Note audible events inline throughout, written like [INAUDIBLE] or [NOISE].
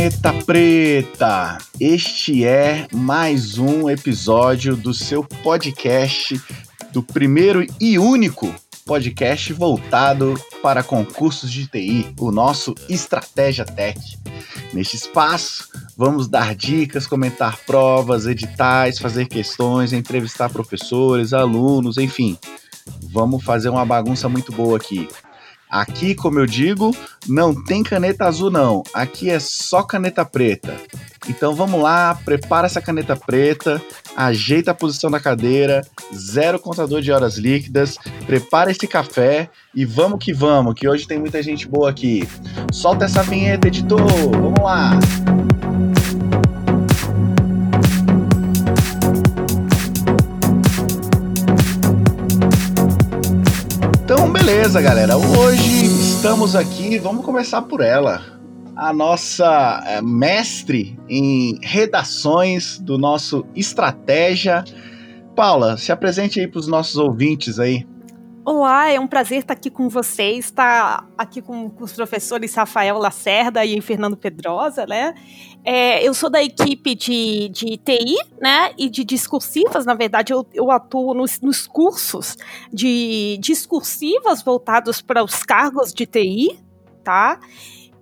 Caneta Preta! Este é mais um episódio do seu podcast, do primeiro e único podcast voltado para concursos de TI, o nosso Estratégia Tech. Neste espaço, vamos dar dicas, comentar provas, editais, fazer questões, entrevistar professores, alunos, enfim. Vamos fazer uma bagunça muito boa aqui. Aqui, como eu digo, não tem caneta azul não. Aqui é só caneta preta. Então vamos lá, prepara essa caneta preta, ajeita a posição da cadeira, zero contador de horas líquidas, prepara esse café e vamos que vamos, que hoje tem muita gente boa aqui. Solta essa vinheta, editor. Vamos lá. Beleza, galera. Hoje estamos aqui, vamos começar por ela. A nossa é, mestre em redações do nosso Estratégia. Paula, se apresente aí para os nossos ouvintes aí. Olá, é um prazer estar aqui com vocês, estar aqui com, com os professores Rafael Lacerda e Fernando Pedrosa, né? É, eu sou da equipe de, de TI, né, e de discursivas, na verdade, eu, eu atuo nos, nos cursos de discursivas voltados para os cargos de TI, tá?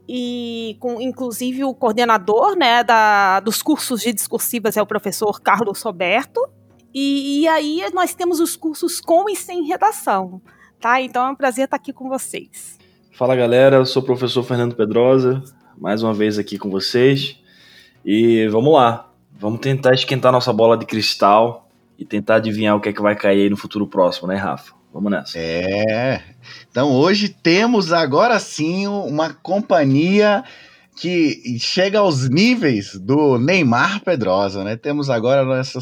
E com, inclusive, o coordenador, né, da, dos cursos de discursivas é o professor Carlos Roberto, e, e, aí nós temos os cursos com e sem redação, tá? Então é um prazer estar aqui com vocês. Fala galera, eu sou o professor Fernando Pedrosa, mais uma vez aqui com vocês. E vamos lá, vamos tentar esquentar nossa bola de cristal e tentar adivinhar o que é que vai cair aí no futuro próximo, né, Rafa? Vamos nessa. É. Então hoje temos agora sim uma companhia que chega aos níveis do Neymar Pedrosa, né? Temos agora essa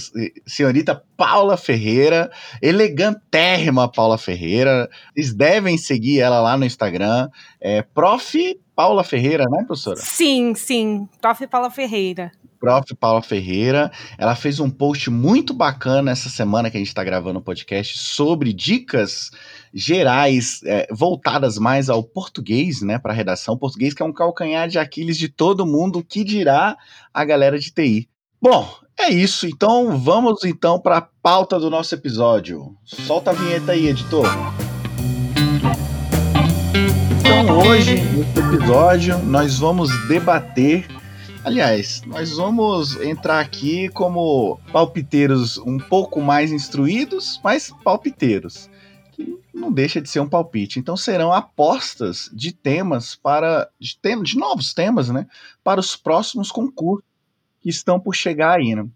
senhorita Paula Ferreira, elegantérrima Paula Ferreira. Vocês devem seguir ela lá no Instagram. É Prof. Paula Ferreira, né, professora? Sim, sim. Prof. Paula Ferreira. Prof. Paula Ferreira. Ela fez um post muito bacana essa semana que a gente está gravando o podcast sobre dicas gerais é, voltadas mais ao português, né, para a redação. Português que é um calcanhar de Aquiles de todo mundo, que dirá a galera de TI. Bom, é isso. Então vamos então para a pauta do nosso episódio. Solta a vinheta aí, editor. Então hoje, nesse episódio, nós vamos debater Aliás, nós vamos entrar aqui como palpiteiros um pouco mais instruídos, mas palpiteiros não deixa de ser um palpite. Então serão apostas de temas para de, tem, de novos temas, né, para os próximos concursos que estão por chegar aí. Né?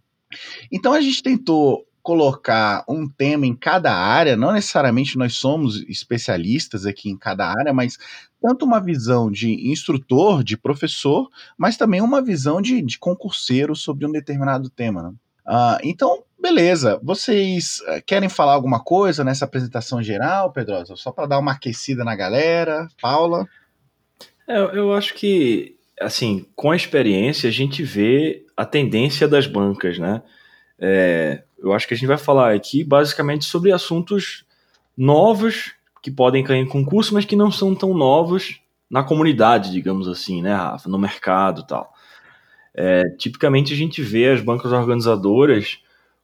Então a gente tentou colocar um tema em cada área, não necessariamente nós somos especialistas aqui em cada área, mas tanto uma visão de instrutor, de professor, mas também uma visão de, de concurseiro sobre um determinado tema. Né? Uh, então, beleza. Vocês uh, querem falar alguma coisa nessa apresentação geral, Pedrosa? Só para dar uma aquecida na galera. Paula? É, eu acho que, assim, com a experiência, a gente vê a tendência das bancas, né? É, eu acho que a gente vai falar aqui basicamente sobre assuntos novos que podem cair em concurso, mas que não são tão novos na comunidade, digamos assim, né, Rafa? No mercado tal. É, tipicamente a gente vê as bancas organizadoras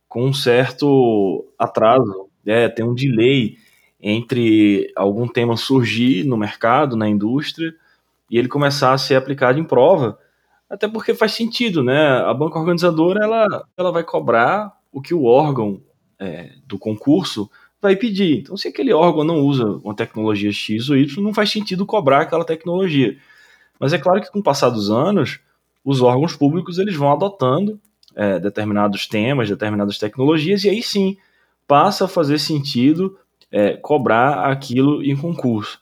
com um certo atraso, é, tem um delay entre algum tema surgir no mercado, na indústria, e ele começar a ser aplicado em prova, até porque faz sentido, né? A banca organizadora ela, ela vai cobrar o que o órgão é, do concurso vai pedir. Então, se aquele órgão não usa uma tecnologia X ou Y, não faz sentido cobrar aquela tecnologia. Mas é claro que com o passar dos anos, os órgãos públicos eles vão adotando é, determinados temas, determinadas tecnologias, e aí sim passa a fazer sentido é, cobrar aquilo em concurso.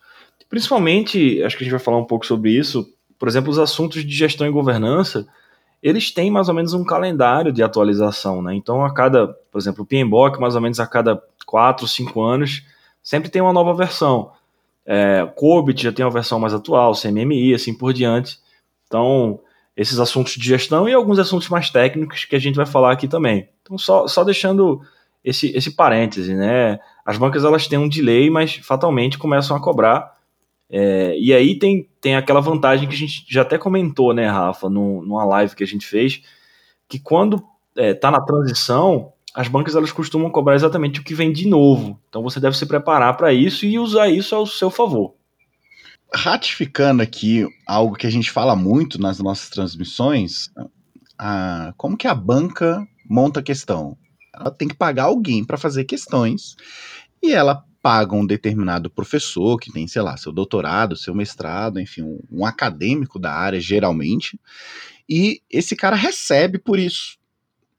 Principalmente, acho que a gente vai falar um pouco sobre isso, por exemplo, os assuntos de gestão e governança, eles têm mais ou menos um calendário de atualização, né? Então, a cada, por exemplo, o PMBOK, mais ou menos a cada 4, 5 anos, sempre tem uma nova versão. É, COBIT já tem uma versão mais atual, CMMI, assim por diante. Então, esses assuntos de gestão e alguns assuntos mais técnicos que a gente vai falar aqui também. Então, só, só deixando esse, esse parêntese, né? As bancas elas têm um delay, mas fatalmente começam a cobrar. É, e aí tem tem aquela vantagem que a gente já até comentou, né, Rafa, no, numa live que a gente fez, que quando está é, na transição, as bancas elas costumam cobrar exatamente o que vem de novo. Então você deve se preparar para isso e usar isso ao seu favor. Ratificando aqui algo que a gente fala muito nas nossas transmissões, a, como que a banca monta a questão? Ela tem que pagar alguém para fazer questões e ela paga um determinado professor que tem, sei lá, seu doutorado, seu mestrado, enfim, um, um acadêmico da área, geralmente, e esse cara recebe por isso.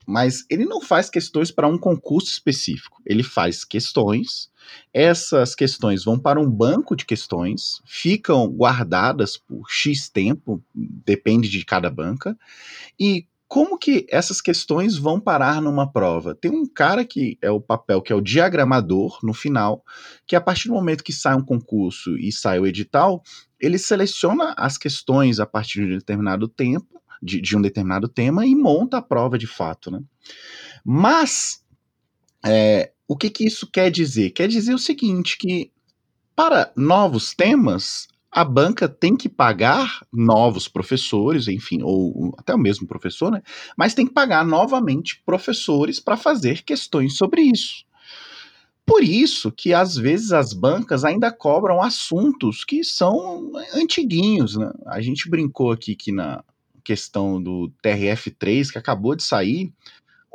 Mas ele não faz questões para um concurso específico. Ele faz questões, essas questões vão para um banco de questões, ficam guardadas por X tempo, depende de cada banca, e como que essas questões vão parar numa prova? Tem um cara que é o papel, que é o diagramador, no final, que a partir do momento que sai um concurso e sai o edital, ele seleciona as questões a partir de um determinado tempo, de, de um determinado tema, e monta a prova de fato, né? Mas, é, o que, que isso quer dizer? Quer dizer o seguinte, que para novos temas, a banca tem que pagar novos professores, enfim, ou até o mesmo professor, né? Mas tem que pagar novamente professores para fazer questões sobre isso. Por isso que às vezes as bancas ainda cobram assuntos que são antiguinhos, né? A gente brincou aqui que na questão do TRF3 que acabou de sair,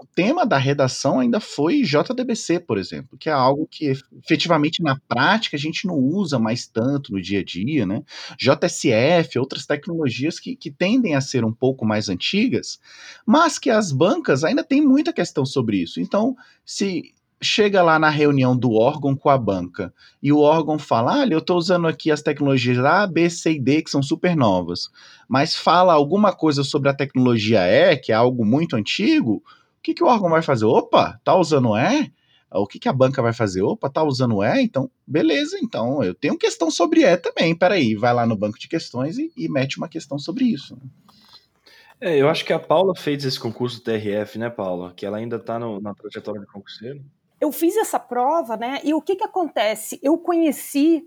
o tema da redação ainda foi JDBC, por exemplo, que é algo que efetivamente na prática a gente não usa mais tanto no dia a dia, né? JSF, outras tecnologias que, que tendem a ser um pouco mais antigas, mas que as bancas ainda têm muita questão sobre isso. Então, se chega lá na reunião do órgão com a banca e o órgão fala: olha, eu estou usando aqui as tecnologias A, B, C e D que são super novas, mas fala alguma coisa sobre a tecnologia E, que é algo muito antigo o que, que o órgão vai fazer? Opa, tá usando E? O que, que a banca vai fazer? Opa, tá usando E? Então, beleza, então eu tenho questão sobre E também. Peraí, vai lá no banco de questões e, e mete uma questão sobre isso. É, eu acho que a Paula fez esse concurso TRF, né, Paula? Que ela ainda está na trajetória de concurseiro. Eu fiz essa prova, né? E o que, que acontece? Eu conheci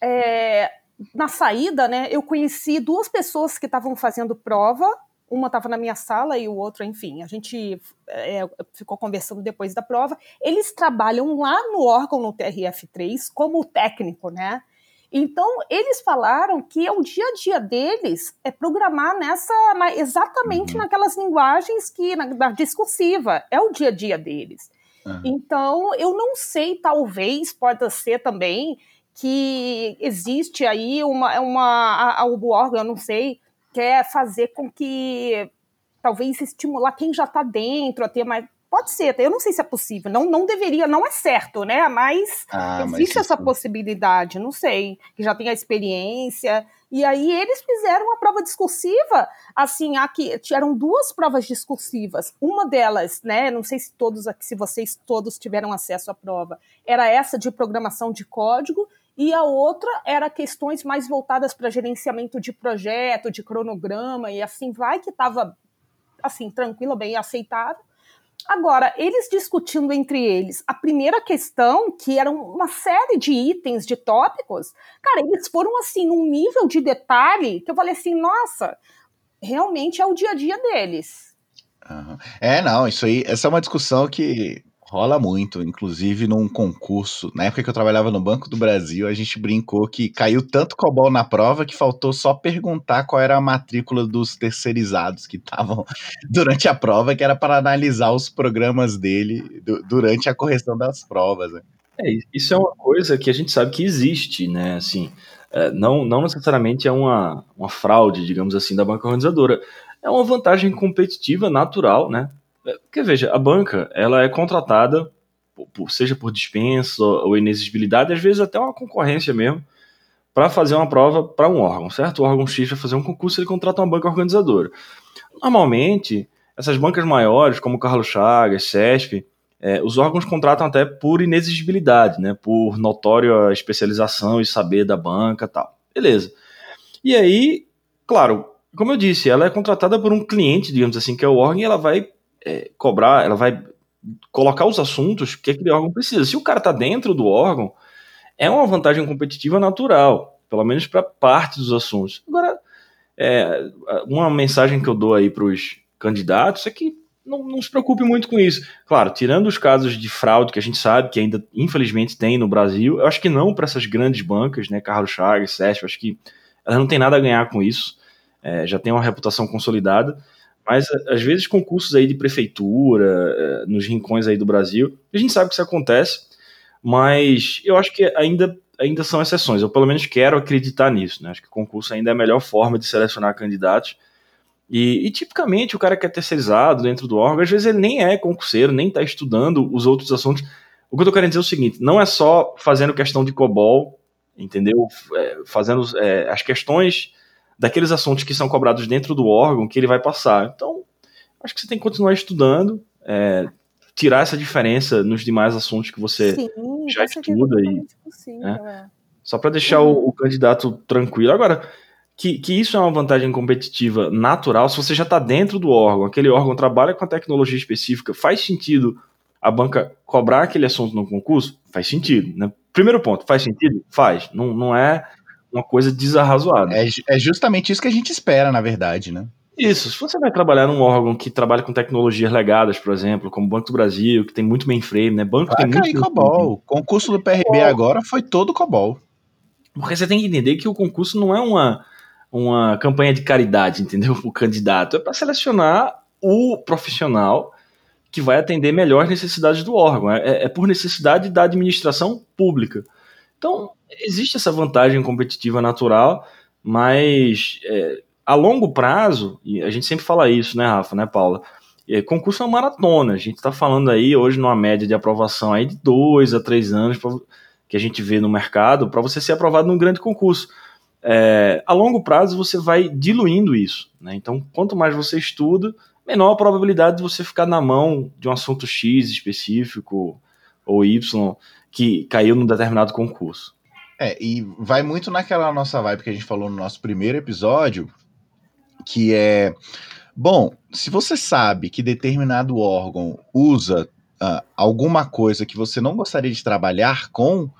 é, na saída, né? Eu conheci duas pessoas que estavam fazendo prova uma estava na minha sala e o outro, enfim, a gente é, ficou conversando depois da prova. Eles trabalham lá no órgão, no TRF3, como técnico, né? Então, eles falaram que é o dia a dia deles é programar nessa, exatamente uhum. naquelas linguagens que, na, na, discursiva, é o dia a dia deles. Uhum. Então, eu não sei, talvez, pode ser também que existe aí uma, uma a, o órgão, eu não sei, quer fazer com que talvez estimular quem já está dentro a ter mais. Pode ser, eu não sei se é possível, não, não deveria, não é certo, né? Mas ah, existe mas essa possibilidade, não sei, que já tem a experiência. E aí eles fizeram uma prova discursiva, assim, aqui tiveram duas provas discursivas. Uma delas, né? Não sei se todos aqui, se vocês todos tiveram acesso à prova, era essa de programação de código, e a outra era questões mais voltadas para gerenciamento de projeto, de cronograma e assim vai, que estava assim, tranquila, bem aceitável. Agora, eles discutindo entre eles a primeira questão, que era uma série de itens, de tópicos, cara, eles foram assim, num nível de detalhe que eu falei assim, nossa, realmente é o dia a dia deles. Uhum. É, não, isso aí, essa é uma discussão que Rola muito, inclusive num concurso. Na época que eu trabalhava no Banco do Brasil, a gente brincou que caiu tanto cobol na prova que faltou só perguntar qual era a matrícula dos terceirizados que estavam [LAUGHS] durante a prova, que era para analisar os programas dele durante a correção das provas. Né? É, isso é uma coisa que a gente sabe que existe, né? Assim, é, não, não necessariamente é uma, uma fraude, digamos assim, da banca organizadora. É uma vantagem competitiva natural, né? Porque veja, a banca ela é contratada, por, seja por dispensa ou inexigibilidade, às vezes até uma concorrência mesmo, para fazer uma prova para um órgão, certo? O órgão X vai fazer um concurso, ele contrata uma banca organizadora. Normalmente, essas bancas maiores, como Carlos Chagas, CESP, é, os órgãos contratam até por inexigibilidade, né? Por notória especialização e saber da banca tal. Beleza. E aí, claro, como eu disse, ela é contratada por um cliente, digamos assim, que é o órgão, e ela vai é, cobrar, ela vai colocar os assuntos que aquele órgão precisa. Se o cara está dentro do órgão, é uma vantagem competitiva natural. pelo menos para parte dos assuntos. Agora, é, uma mensagem que eu dou aí para os candidatos é que não, não, se preocupe muito com isso. Claro, tirando os casos de fraude que a gente sabe que ainda infelizmente tem no Brasil, eu acho que não para essas grandes bancas, né, Carlos Chagas, Sérgio, acho que elas não tem nada a ganhar com isso, é, já tem uma reputação consolidada, mas às vezes concursos aí de prefeitura, é, nos rincões aí do Brasil, a gente sabe que isso acontece, mas eu acho que ainda ainda são exceções. Eu pelo menos quero acreditar nisso, né? Acho que concurso ainda é a melhor forma de selecionar candidatos e, e, tipicamente o cara que é terceirizado dentro do órgão, às vezes ele nem é concurseiro, nem está estudando os outros assuntos. O que eu tô querendo dizer é o seguinte: não é só fazendo questão de COBOL, entendeu? É, fazendo é, as questões daqueles assuntos que são cobrados dentro do órgão que ele vai passar. Então, acho que você tem que continuar estudando, é, tirar essa diferença nos demais assuntos que você Sim, já estuda. E, né? É. Só para deixar uhum. o, o candidato tranquilo. Agora que, que isso é uma vantagem competitiva natural se você já está dentro do órgão, aquele órgão trabalha com a tecnologia específica, faz sentido a banca cobrar aquele assunto no concurso? Faz sentido. Né? Primeiro ponto, faz sentido? Faz. Não, não é uma coisa desarrazoada. É, é justamente isso que a gente espera, na verdade, né? Isso, se você vai trabalhar num órgão que trabalha com tecnologias legadas, por exemplo, como o Banco do Brasil, que tem muito mainframe, né? Banco vai tem cair muito COBOL. O concurso do PRB agora foi todo COBOL. Porque você tem que entender que o concurso não é uma uma campanha de caridade, entendeu? O candidato é para selecionar o profissional que vai atender melhor as necessidades do órgão. É, é, por necessidade da administração pública. Então, existe essa vantagem competitiva natural, mas é, a longo prazo, e a gente sempre fala isso, né, Rafa, né, Paula? É, concurso é uma maratona. A gente está falando aí hoje numa média de aprovação aí de dois a três anos pra, que a gente vê no mercado para você ser aprovado num grande concurso é, a longo prazo você vai diluindo isso. Né? Então, quanto mais você estuda, menor a probabilidade de você ficar na mão de um assunto X específico ou Y que caiu num determinado concurso. É, e vai muito naquela nossa vibe que a gente falou no nosso primeiro episódio, que é bom, se você sabe que determinado órgão usa uh, alguma coisa que você não gostaria de trabalhar com,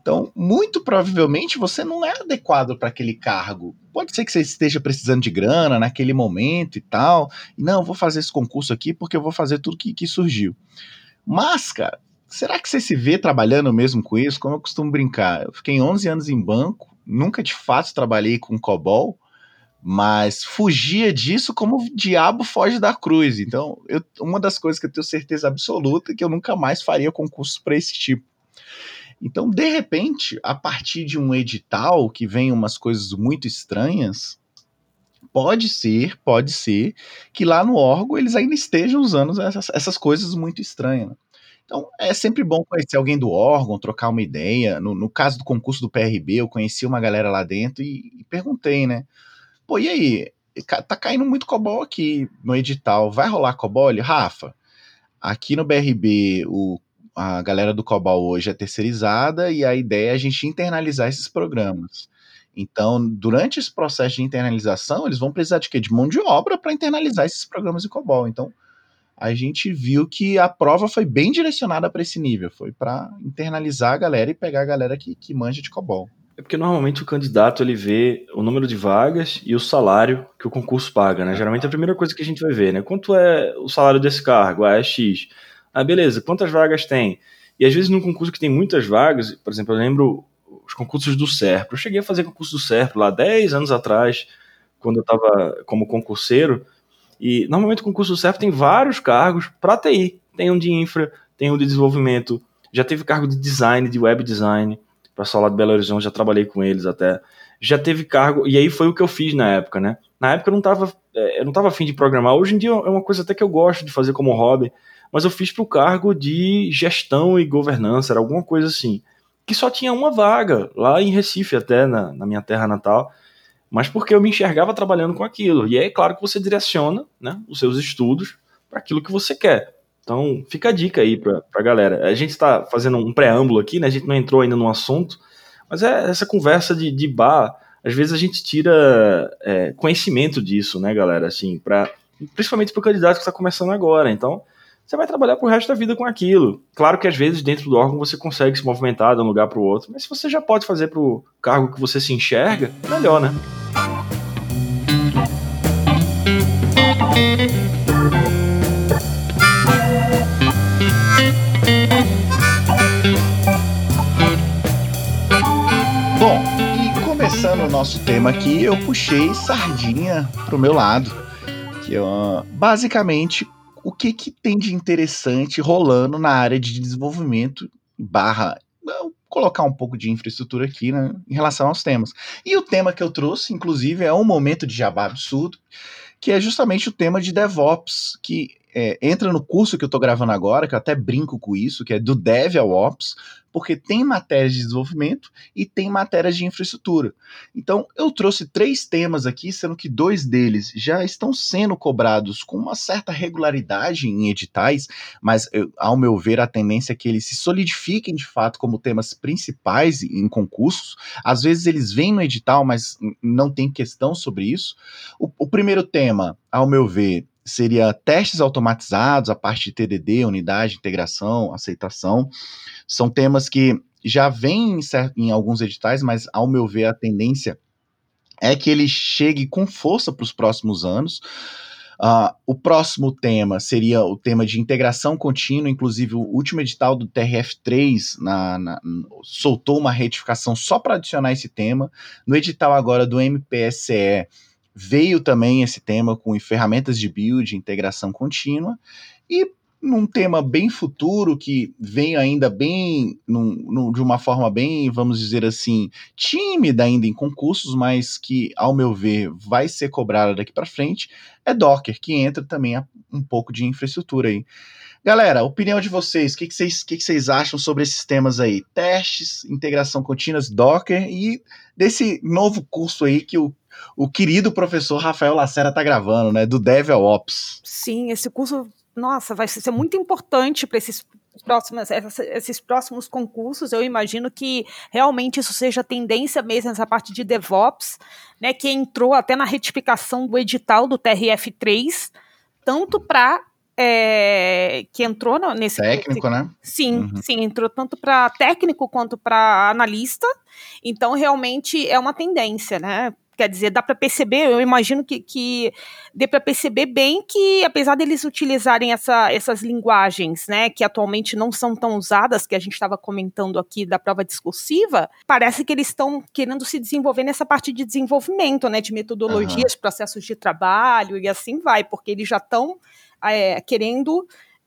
então, muito provavelmente você não é adequado para aquele cargo. Pode ser que você esteja precisando de grana naquele momento e tal. E não, vou fazer esse concurso aqui porque eu vou fazer tudo que, que surgiu. Mas, cara, será que você se vê trabalhando mesmo com isso? Como eu costumo brincar, eu fiquei 11 anos em banco, nunca de fato trabalhei com COBOL, mas fugia disso como o diabo foge da cruz. Então, eu, uma das coisas que eu tenho certeza absoluta é que eu nunca mais faria concurso para esse tipo. Então, de repente, a partir de um edital que vem umas coisas muito estranhas, pode ser, pode ser que lá no órgão eles ainda estejam usando essas, essas coisas muito estranhas. Então, é sempre bom conhecer alguém do órgão, trocar uma ideia. No, no caso do concurso do PRB, eu conheci uma galera lá dentro e, e perguntei, né? Pô, e aí? Tá caindo muito COBOL aqui no edital. Vai rolar COBOL? Rafa, aqui no BRB o a galera do COBOL hoje é terceirizada e a ideia é a gente internalizar esses programas. Então, durante esse processo de internalização, eles vão precisar de quê? De mão de obra para internalizar esses programas de COBOL. Então, a gente viu que a prova foi bem direcionada para esse nível, foi para internalizar a galera e pegar a galera que, que manja de COBOL. É porque normalmente o candidato ele vê o número de vagas e o salário que o concurso paga, né? Geralmente é a primeira coisa que a gente vai ver, né? Quanto é o salário desse cargo? Ah, é X. Ah, beleza, quantas vagas tem? E às vezes num concurso que tem muitas vagas, por exemplo, eu lembro os concursos do SERPRO. Eu cheguei a fazer concurso do SERPRO lá 10 anos atrás, quando eu estava como concurseiro. E normalmente o concurso do SERPRO tem vários cargos para TI. Tem um de infra, tem um de desenvolvimento. Já teve cargo de design, de web design. O pessoal lá de Belo Horizonte, já trabalhei com eles até. Já teve cargo, e aí foi o que eu fiz na época, né? Na época eu não estava é, eu não tava afim de programar. Hoje em dia é uma coisa até que eu gosto de fazer como hobby mas eu fiz para o cargo de gestão e governança, era alguma coisa assim. Que só tinha uma vaga, lá em Recife, até na, na minha terra natal, mas porque eu me enxergava trabalhando com aquilo. E é claro que você direciona né, os seus estudos para aquilo que você quer. Então, fica a dica aí para a galera. A gente está fazendo um preâmbulo aqui, né? A gente não entrou ainda no assunto, mas é essa conversa de, de bar. Às vezes a gente tira é, conhecimento disso, né, galera? Assim, para principalmente para o candidato que está começando agora. Então, você vai trabalhar pro resto da vida com aquilo. Claro que às vezes dentro do órgão você consegue se movimentar de um lugar para o outro, mas se você já pode fazer pro cargo que você se enxerga, melhor, né? Bom, e começando o nosso tema aqui, eu puxei sardinha pro meu lado. Que é basicamente o que, que tem de interessante rolando na área de desenvolvimento barra colocar um pouco de infraestrutura aqui né, em relação aos temas. E o tema que eu trouxe, inclusive, é um momento de jabá absurdo, que é justamente o tema de DevOps, que é, entra no curso que eu estou gravando agora, que eu até brinco com isso, que é do Dev ao Ops, porque tem matérias de desenvolvimento e tem matérias de infraestrutura. Então, eu trouxe três temas aqui, sendo que dois deles já estão sendo cobrados com uma certa regularidade em editais, mas, eu, ao meu ver, a tendência é que eles se solidifiquem de fato como temas principais em concursos. Às vezes eles vêm no edital, mas não tem questão sobre isso. O, o primeiro tema, ao meu ver, seria testes automatizados, a parte de TDD, unidade, integração, aceitação. São temas que já vêm em, em alguns editais, mas ao meu ver a tendência é que ele chegue com força para os próximos anos. Uh, o próximo tema seria o tema de integração contínua, inclusive o último edital do TRF3 na, na, soltou uma retificação só para adicionar esse tema. No edital agora do MPSE, Veio também esse tema com ferramentas de build, integração contínua, e num tema bem futuro, que vem ainda bem, num, num, de uma forma bem, vamos dizer assim, tímida ainda em concursos, mas que, ao meu ver, vai ser cobrada daqui para frente, é Docker, que entra também um pouco de infraestrutura aí. Galera, opinião de vocês, o que, vocês, que, que vocês acham sobre esses temas aí? Testes, integração contínua, Docker e desse novo curso aí que o o querido professor Rafael Lacera está gravando, né? Do Dev ao Ops. Sim, esse curso, nossa, vai ser muito importante para esses próximos, esses próximos concursos, eu imagino que realmente isso seja tendência mesmo nessa parte de DevOps, né, que entrou até na retificação do edital do TRF3, tanto para é, que entrou nesse técnico, né? Sim, uhum. sim, entrou tanto para técnico quanto para analista. Então realmente é uma tendência, né? Quer dizer, dá para perceber, eu imagino que, que dê para perceber bem que, apesar deles utilizarem essa, essas linguagens, né, que atualmente não são tão usadas, que a gente estava comentando aqui da prova discursiva, parece que eles estão querendo se desenvolver nessa parte de desenvolvimento, né, de metodologias, uhum. processos de trabalho e assim vai, porque eles já estão é, querendo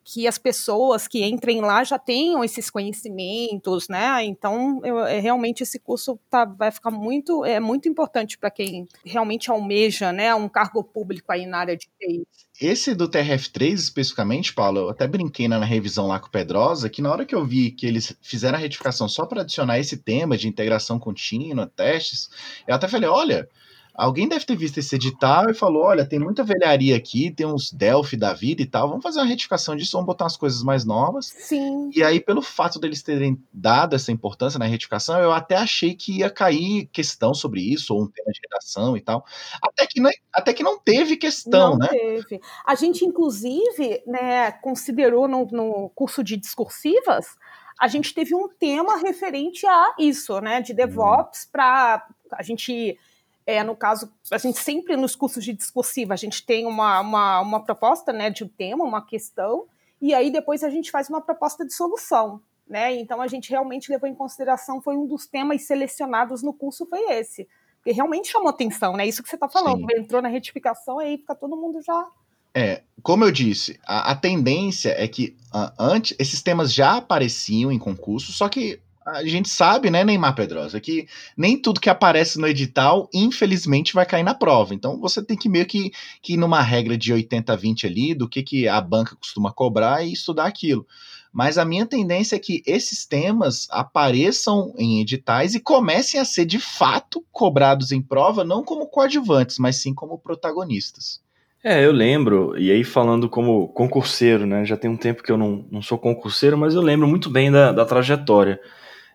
que as pessoas que entrem lá já tenham esses conhecimentos, né? Então, eu, é, realmente esse curso tá, vai ficar muito, é muito importante para quem realmente almeja, né, um cargo público aí na área de TI. Esse do TRF3 especificamente, Paulo, eu até brinquei na revisão lá com o Pedrosa, que na hora que eu vi que eles fizeram a retificação só para adicionar esse tema de integração contínua, testes, eu até falei, olha, Alguém deve ter visto esse edital e falou: olha, tem muita velharia aqui, tem uns Delphi da vida e tal, vamos fazer uma retificação disso, vamos botar umas coisas mais novas. Sim. E aí, pelo fato deles terem dado essa importância na retificação, eu até achei que ia cair questão sobre isso, ou um tema de redação e tal. Até que não, até que não teve questão, não né? Teve. A gente, inclusive, né, considerou no, no curso de discursivas a gente teve um tema referente a isso, né, de DevOps, hum. para a gente é, no caso, a gente sempre nos cursos de discursiva, a gente tem uma, uma, uma proposta né, de um tema, uma questão, e aí depois a gente faz uma proposta de solução. Né? Então a gente realmente levou em consideração, foi um dos temas selecionados no curso, foi esse. Porque realmente chamou atenção, né? Isso que você está falando. Sim. Entrou na retificação, aí fica todo mundo já é, como eu disse, a, a tendência é que uh, antes esses temas já apareciam em concurso, só que a gente sabe, né, Neymar Pedrosa, que nem tudo que aparece no edital, infelizmente, vai cair na prova. Então você tem que meio que, que ir numa regra de 80-20 ali, do que, que a banca costuma cobrar e estudar aquilo. Mas a minha tendência é que esses temas apareçam em editais e comecem a ser de fato cobrados em prova, não como coadjuvantes, mas sim como protagonistas. É, eu lembro, e aí falando como concurseiro, né? Já tem um tempo que eu não, não sou concurseiro, mas eu lembro muito bem da, da trajetória.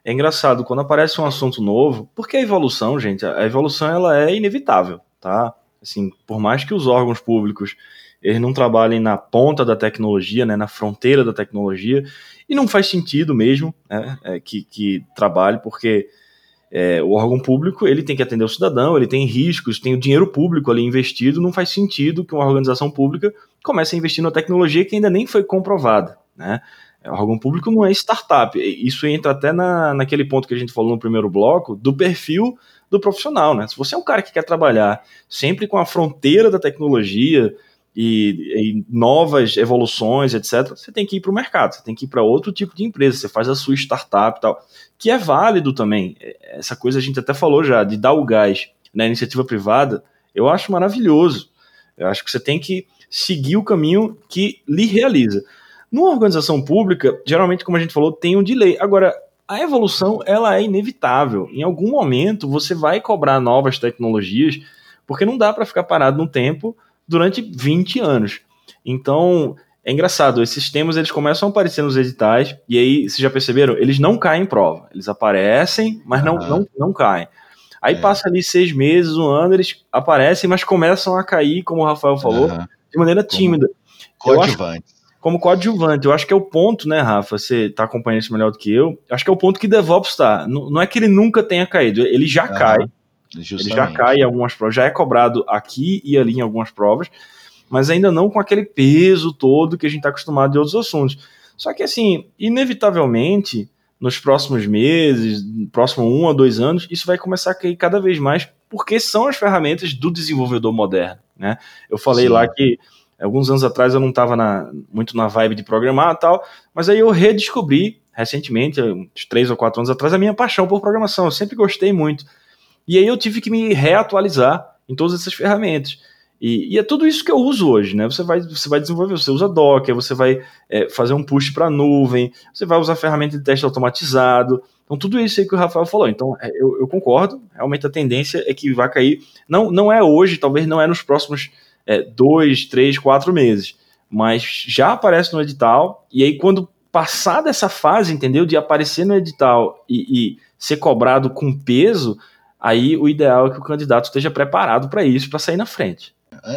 É engraçado quando aparece um assunto novo, porque a evolução, gente, a evolução ela é inevitável, tá? Assim, por mais que os órgãos públicos eles não trabalhem na ponta da tecnologia, né, na fronteira da tecnologia, e não faz sentido mesmo né, é, que, que trabalhe, porque é, o órgão público ele tem que atender o cidadão, ele tem riscos, tem o dinheiro público ali investido, não faz sentido que uma organização pública comece a investir na tecnologia que ainda nem foi comprovada. Né? O órgão público não é startup. Isso entra até na, naquele ponto que a gente falou no primeiro bloco, do perfil do profissional. Né? Se você é um cara que quer trabalhar sempre com a fronteira da tecnologia, e, e, novas evoluções, etc., você tem que ir para o mercado, você tem que ir para outro tipo de empresa, você faz a sua startup e tal, que é válido também. Essa coisa a gente até falou já, de dar o gás na iniciativa privada, eu acho maravilhoso. Eu acho que você tem que seguir o caminho que lhe realiza. Numa organização pública, geralmente, como a gente falou, tem um delay. Agora, a evolução ela é inevitável. Em algum momento você vai cobrar novas tecnologias, porque não dá para ficar parado no tempo durante 20 anos. Então, é engraçado, esses temas eles começam a aparecer nos editais, e aí, vocês já perceberam? Eles não caem em prova. Eles aparecem, mas não, não, não caem. Aí é. passa ali seis meses, um ano, eles aparecem, mas começam a cair, como o Rafael falou, uhum. de maneira tímida. Coadjuvante. Como coadjuvante. Eu acho que é o ponto, né, Rafa? Você está acompanhando isso melhor do que eu. Acho que é o ponto que DevOps está. Não, é que ele nunca tenha caído, ele já uhum. cai Justamente. Ele já cai em algumas provas, já é cobrado aqui e ali em algumas provas, mas ainda não com aquele peso todo que a gente está acostumado de outros assuntos. Só que, assim, inevitavelmente, nos próximos meses, próximo um a dois anos, isso vai começar a cair cada vez mais, porque são as ferramentas do desenvolvedor moderno. Né? Eu falei Sim. lá que alguns anos atrás eu não estava muito na vibe de programar e tal, mas aí eu redescobri recentemente, uns três ou quatro anos atrás, a minha paixão por programação. Eu sempre gostei muito. E aí eu tive que me reatualizar em todas essas ferramentas. E, e, é tudo isso que eu uso hoje, né? Você vai, você vai desenvolver, você usa Docker, você vai é, fazer um push para a nuvem, você vai usar ferramenta de teste automatizado. Então, tudo isso aí que o Rafael falou. Então, é, eu, eu concordo, realmente a tendência é que vai cair. Não, não é hoje, talvez não é nos próximos é, dois, três, quatro meses, mas já aparece no edital. E aí, quando passar dessa fase, entendeu? De aparecer no edital e, e ser cobrado com peso, aí o ideal é que o candidato esteja preparado para isso, para sair na frente.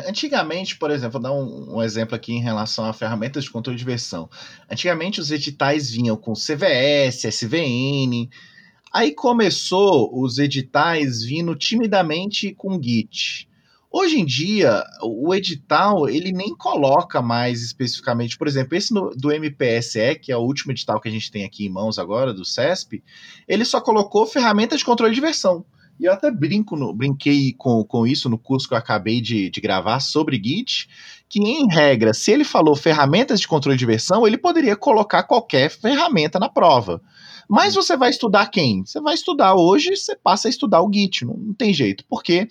Antigamente, por exemplo, vou dar um, um, exemplo aqui em relação a ferramentas de controle de versão. Antigamente os editais vinham com CVS, SVN. Aí começou os editais vindo timidamente com Git. Hoje em dia, o edital ele nem coloca mais especificamente, por exemplo, esse do MPSE, que é o último edital que a gente tem aqui em mãos agora, do CESP, ele só colocou ferramentas de controle de versão. E eu até brinco no, brinquei com, com isso no curso que eu acabei de, de gravar sobre Git, que em regra, se ele falou ferramentas de controle de versão, ele poderia colocar qualquer ferramenta na prova. Mas você vai estudar quem? Você vai estudar hoje, você passa a estudar o Git, não, não tem jeito, porque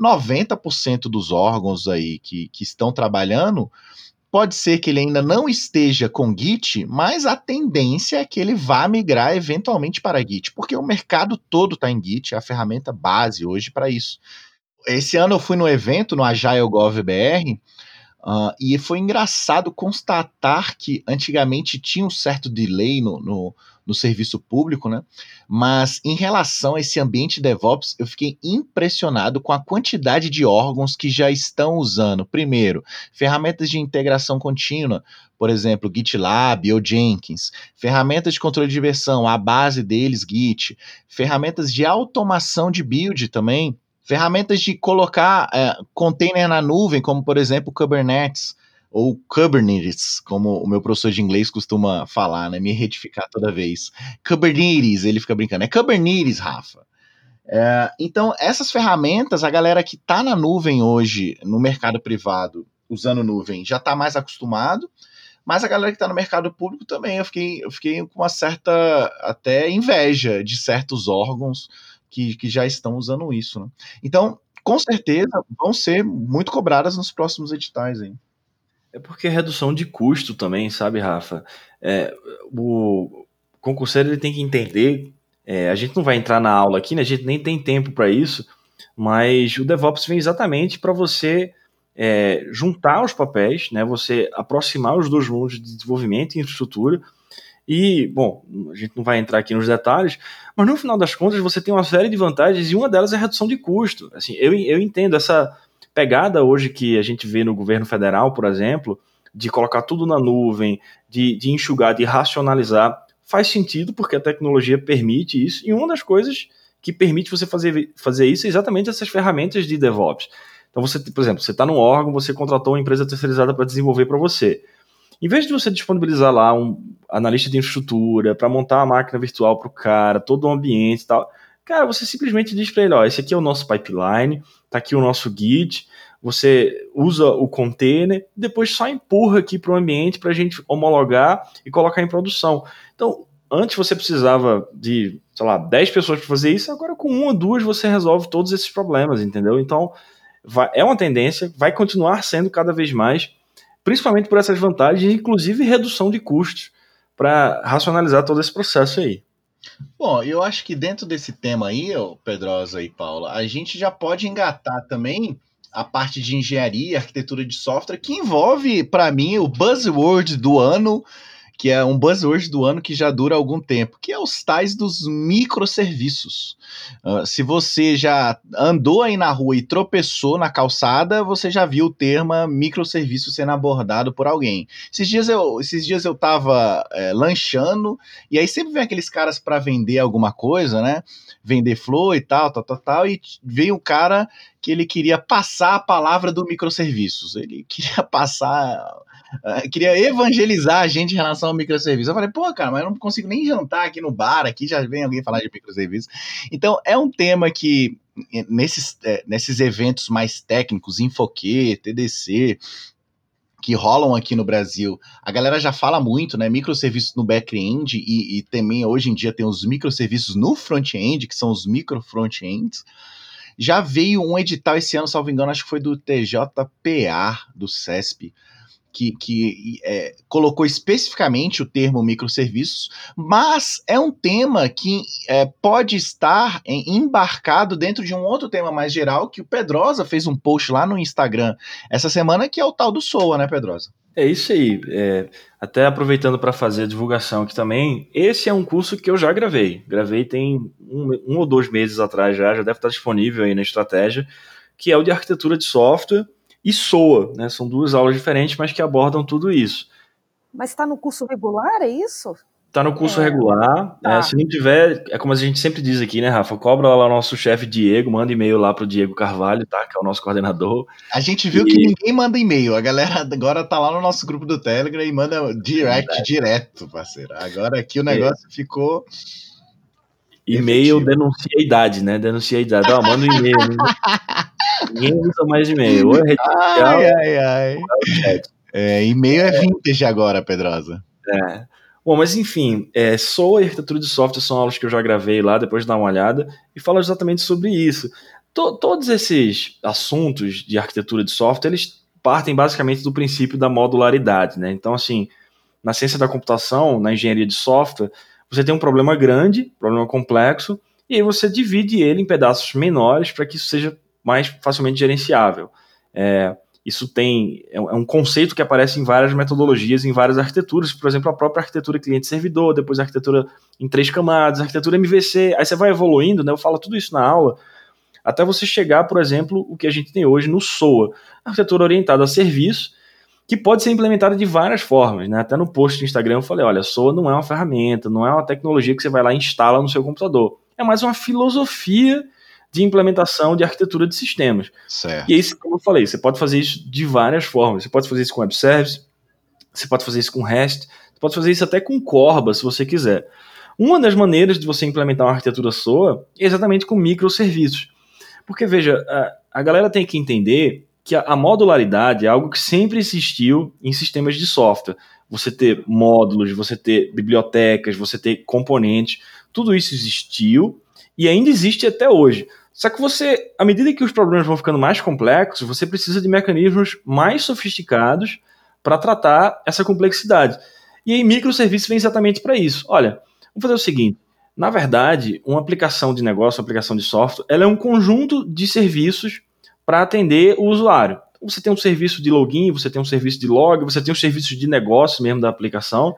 90% dos órgãos aí que, que estão trabalhando Pode ser que ele ainda não esteja com Git, mas a tendência é que ele vá migrar eventualmente para Git, porque o mercado todo está em Git, é a ferramenta base hoje para isso. Esse ano eu fui no evento, no Agile BR, uh, e foi engraçado constatar que antigamente tinha um certo delay no, no no serviço público, né? Mas em relação a esse ambiente DevOps, eu fiquei impressionado com a quantidade de órgãos que já estão usando. Primeiro, ferramentas de integração contínua, por exemplo, GitLab ou Jenkins, ferramentas de controle de versão, a base deles, Git, ferramentas de automação de build também, ferramentas de colocar é, container na nuvem, como por exemplo Kubernetes ou Kubernetes, como o meu professor de inglês costuma falar, né? Me retificar toda vez. Kubernetes, ele fica brincando. É Kubernetes, Rafa. É, então, essas ferramentas, a galera que está na nuvem hoje, no mercado privado, usando nuvem, já está mais acostumado, mas a galera que está no mercado público também, eu fiquei, eu fiquei com uma certa até inveja de certos órgãos que, que já estão usando isso. Né? Então, com certeza, vão ser muito cobradas nos próximos editais. Hein? É porque é redução de custo também, sabe, Rafa? É, o concurseiro ele tem que entender. É, a gente não vai entrar na aula aqui, né? A gente nem tem tempo para isso, mas o DevOps vem exatamente para você é, juntar os papéis, né? Você aproximar os dois mundos de desenvolvimento e infraestrutura. E, bom, a gente não vai entrar aqui nos detalhes, mas no final das contas você tem uma série de vantagens e uma delas é a redução de custo. Assim, eu, eu entendo essa pegada hoje que a gente vê no governo federal, por exemplo, de colocar tudo na nuvem, de, de enxugar, de racionalizar, faz sentido porque a tecnologia permite isso. E uma das coisas que permite você fazer, fazer isso é exatamente essas ferramentas de DevOps. Então, você, por exemplo, você está num órgão, você contratou uma empresa terceirizada para desenvolver para você. Em vez de você disponibilizar lá um analista de infraestrutura para montar uma máquina virtual para o cara, todo o ambiente e tal, cara, você simplesmente diz para ele, ó, esse aqui é o nosso pipeline, tá aqui o nosso Git, você usa o container, depois só empurra aqui para o ambiente para a gente homologar e colocar em produção. Então, antes você precisava de, sei lá, 10 pessoas para fazer isso, agora com uma, duas você resolve todos esses problemas, entendeu? Então, vai, é uma tendência, vai continuar sendo cada vez mais, principalmente por essas vantagens, inclusive redução de custos, para racionalizar todo esse processo aí. Bom, eu acho que dentro desse tema aí, Pedrosa e Paula, a gente já pode engatar também a parte de engenharia, arquitetura de software, que envolve, para mim, o buzzword do ano, que é um buzzword do ano que já dura algum tempo, que é os tais dos microserviços. Uh, se você já andou aí na rua e tropeçou na calçada, você já viu o termo microserviço sendo abordado por alguém. Esses dias eu, esses dias eu tava é, lanchando, e aí sempre vem aqueles caras para vender alguma coisa, né? Vender flor e tal, tal, tal, tal, e veio um cara que ele queria passar a palavra do microserviços. Ele [LAUGHS] queria passar Uh, queria evangelizar a gente em relação ao microserviço. Eu falei, pô, cara, mas eu não consigo nem jantar aqui no bar, aqui já vem alguém falar de microserviço. Então, é um tema que, nesses, é, nesses eventos mais técnicos, Infoque, TDC, que rolam aqui no Brasil, a galera já fala muito, né? Microserviços no back-end e, e, também hoje em dia tem os microserviços no front-end, que são os micro front-ends. Já veio um edital esse ano, salvo engano, acho que foi do TJPA, do CESP, que, que é, colocou especificamente o termo microserviços, mas é um tema que é, pode estar embarcado dentro de um outro tema mais geral que o Pedrosa fez um post lá no Instagram essa semana, que é o tal do SOA, né, Pedrosa? É isso aí. É, até aproveitando para fazer a divulgação aqui também, esse é um curso que eu já gravei. Gravei tem um, um ou dois meses atrás já, já deve estar disponível aí na estratégia, que é o de arquitetura de software e SOA, né? São duas aulas diferentes, mas que abordam tudo isso. Mas está no curso regular, é isso? Está no curso é. regular. Tá. É, se não tiver, é como a gente sempre diz aqui, né, Rafa? Cobra lá o nosso chefe Diego, manda e-mail lá pro Diego Carvalho, tá? Que é o nosso coordenador. A gente viu e... que ninguém manda e-mail. A galera agora tá lá no nosso grupo do Telegram e manda direct direto, parceiro. Agora aqui o negócio é. ficou. E-mail denuncia a idade, né? Denuncia a idade. Ó, manda um e-mail. Né? [LAUGHS] Ninguém usa mais e-mail. Ou é rede social, ai, ai, ai. É, e-mail é vintage agora, Pedrosa. É. Bom, mas enfim, é, sou arquitetura de software, são aulas que eu já gravei lá, depois de dar uma olhada, e falo exatamente sobre isso. todos esses assuntos de arquitetura de software, eles partem basicamente do princípio da modularidade, né? Então, assim, na ciência da computação, na engenharia de software, você tem um problema grande, problema complexo, e aí você divide ele em pedaços menores para que isso seja mais facilmente gerenciável. É, isso tem é, é um conceito que aparece em várias metodologias, em várias arquiteturas, por exemplo, a própria arquitetura cliente-servidor, depois a arquitetura em três camadas, arquitetura MVC, aí você vai evoluindo, né? Eu falo tudo isso na aula, até você chegar, por exemplo, o que a gente tem hoje no SOA, arquitetura orientada a serviço, que pode ser implementada de várias formas, né? Até no post do Instagram eu falei, olha, SOA não é uma ferramenta, não é uma tecnologia que você vai lá e instala no seu computador, é mais uma filosofia de implementação de arquitetura de sistemas. Certo. E aí, como eu falei, você pode fazer isso de várias formas. Você pode fazer isso com web service, você pode fazer isso com REST, você pode fazer isso até com Corba, se você quiser. Uma das maneiras de você implementar uma arquitetura SOA é exatamente com microserviços. Porque, veja, a, a galera tem que entender que a, a modularidade é algo que sempre existiu em sistemas de software. Você ter módulos, você ter bibliotecas, você ter componentes, tudo isso existiu e ainda existe até hoje. Só que você, à medida que os problemas vão ficando mais complexos, você precisa de mecanismos mais sofisticados para tratar essa complexidade. E aí, microserviços vem exatamente para isso. Olha, vamos fazer o seguinte: na verdade, uma aplicação de negócio, uma aplicação de software, ela é um conjunto de serviços para atender o usuário. Você tem um serviço de login, você tem um serviço de log, você tem um serviço de negócio mesmo da aplicação.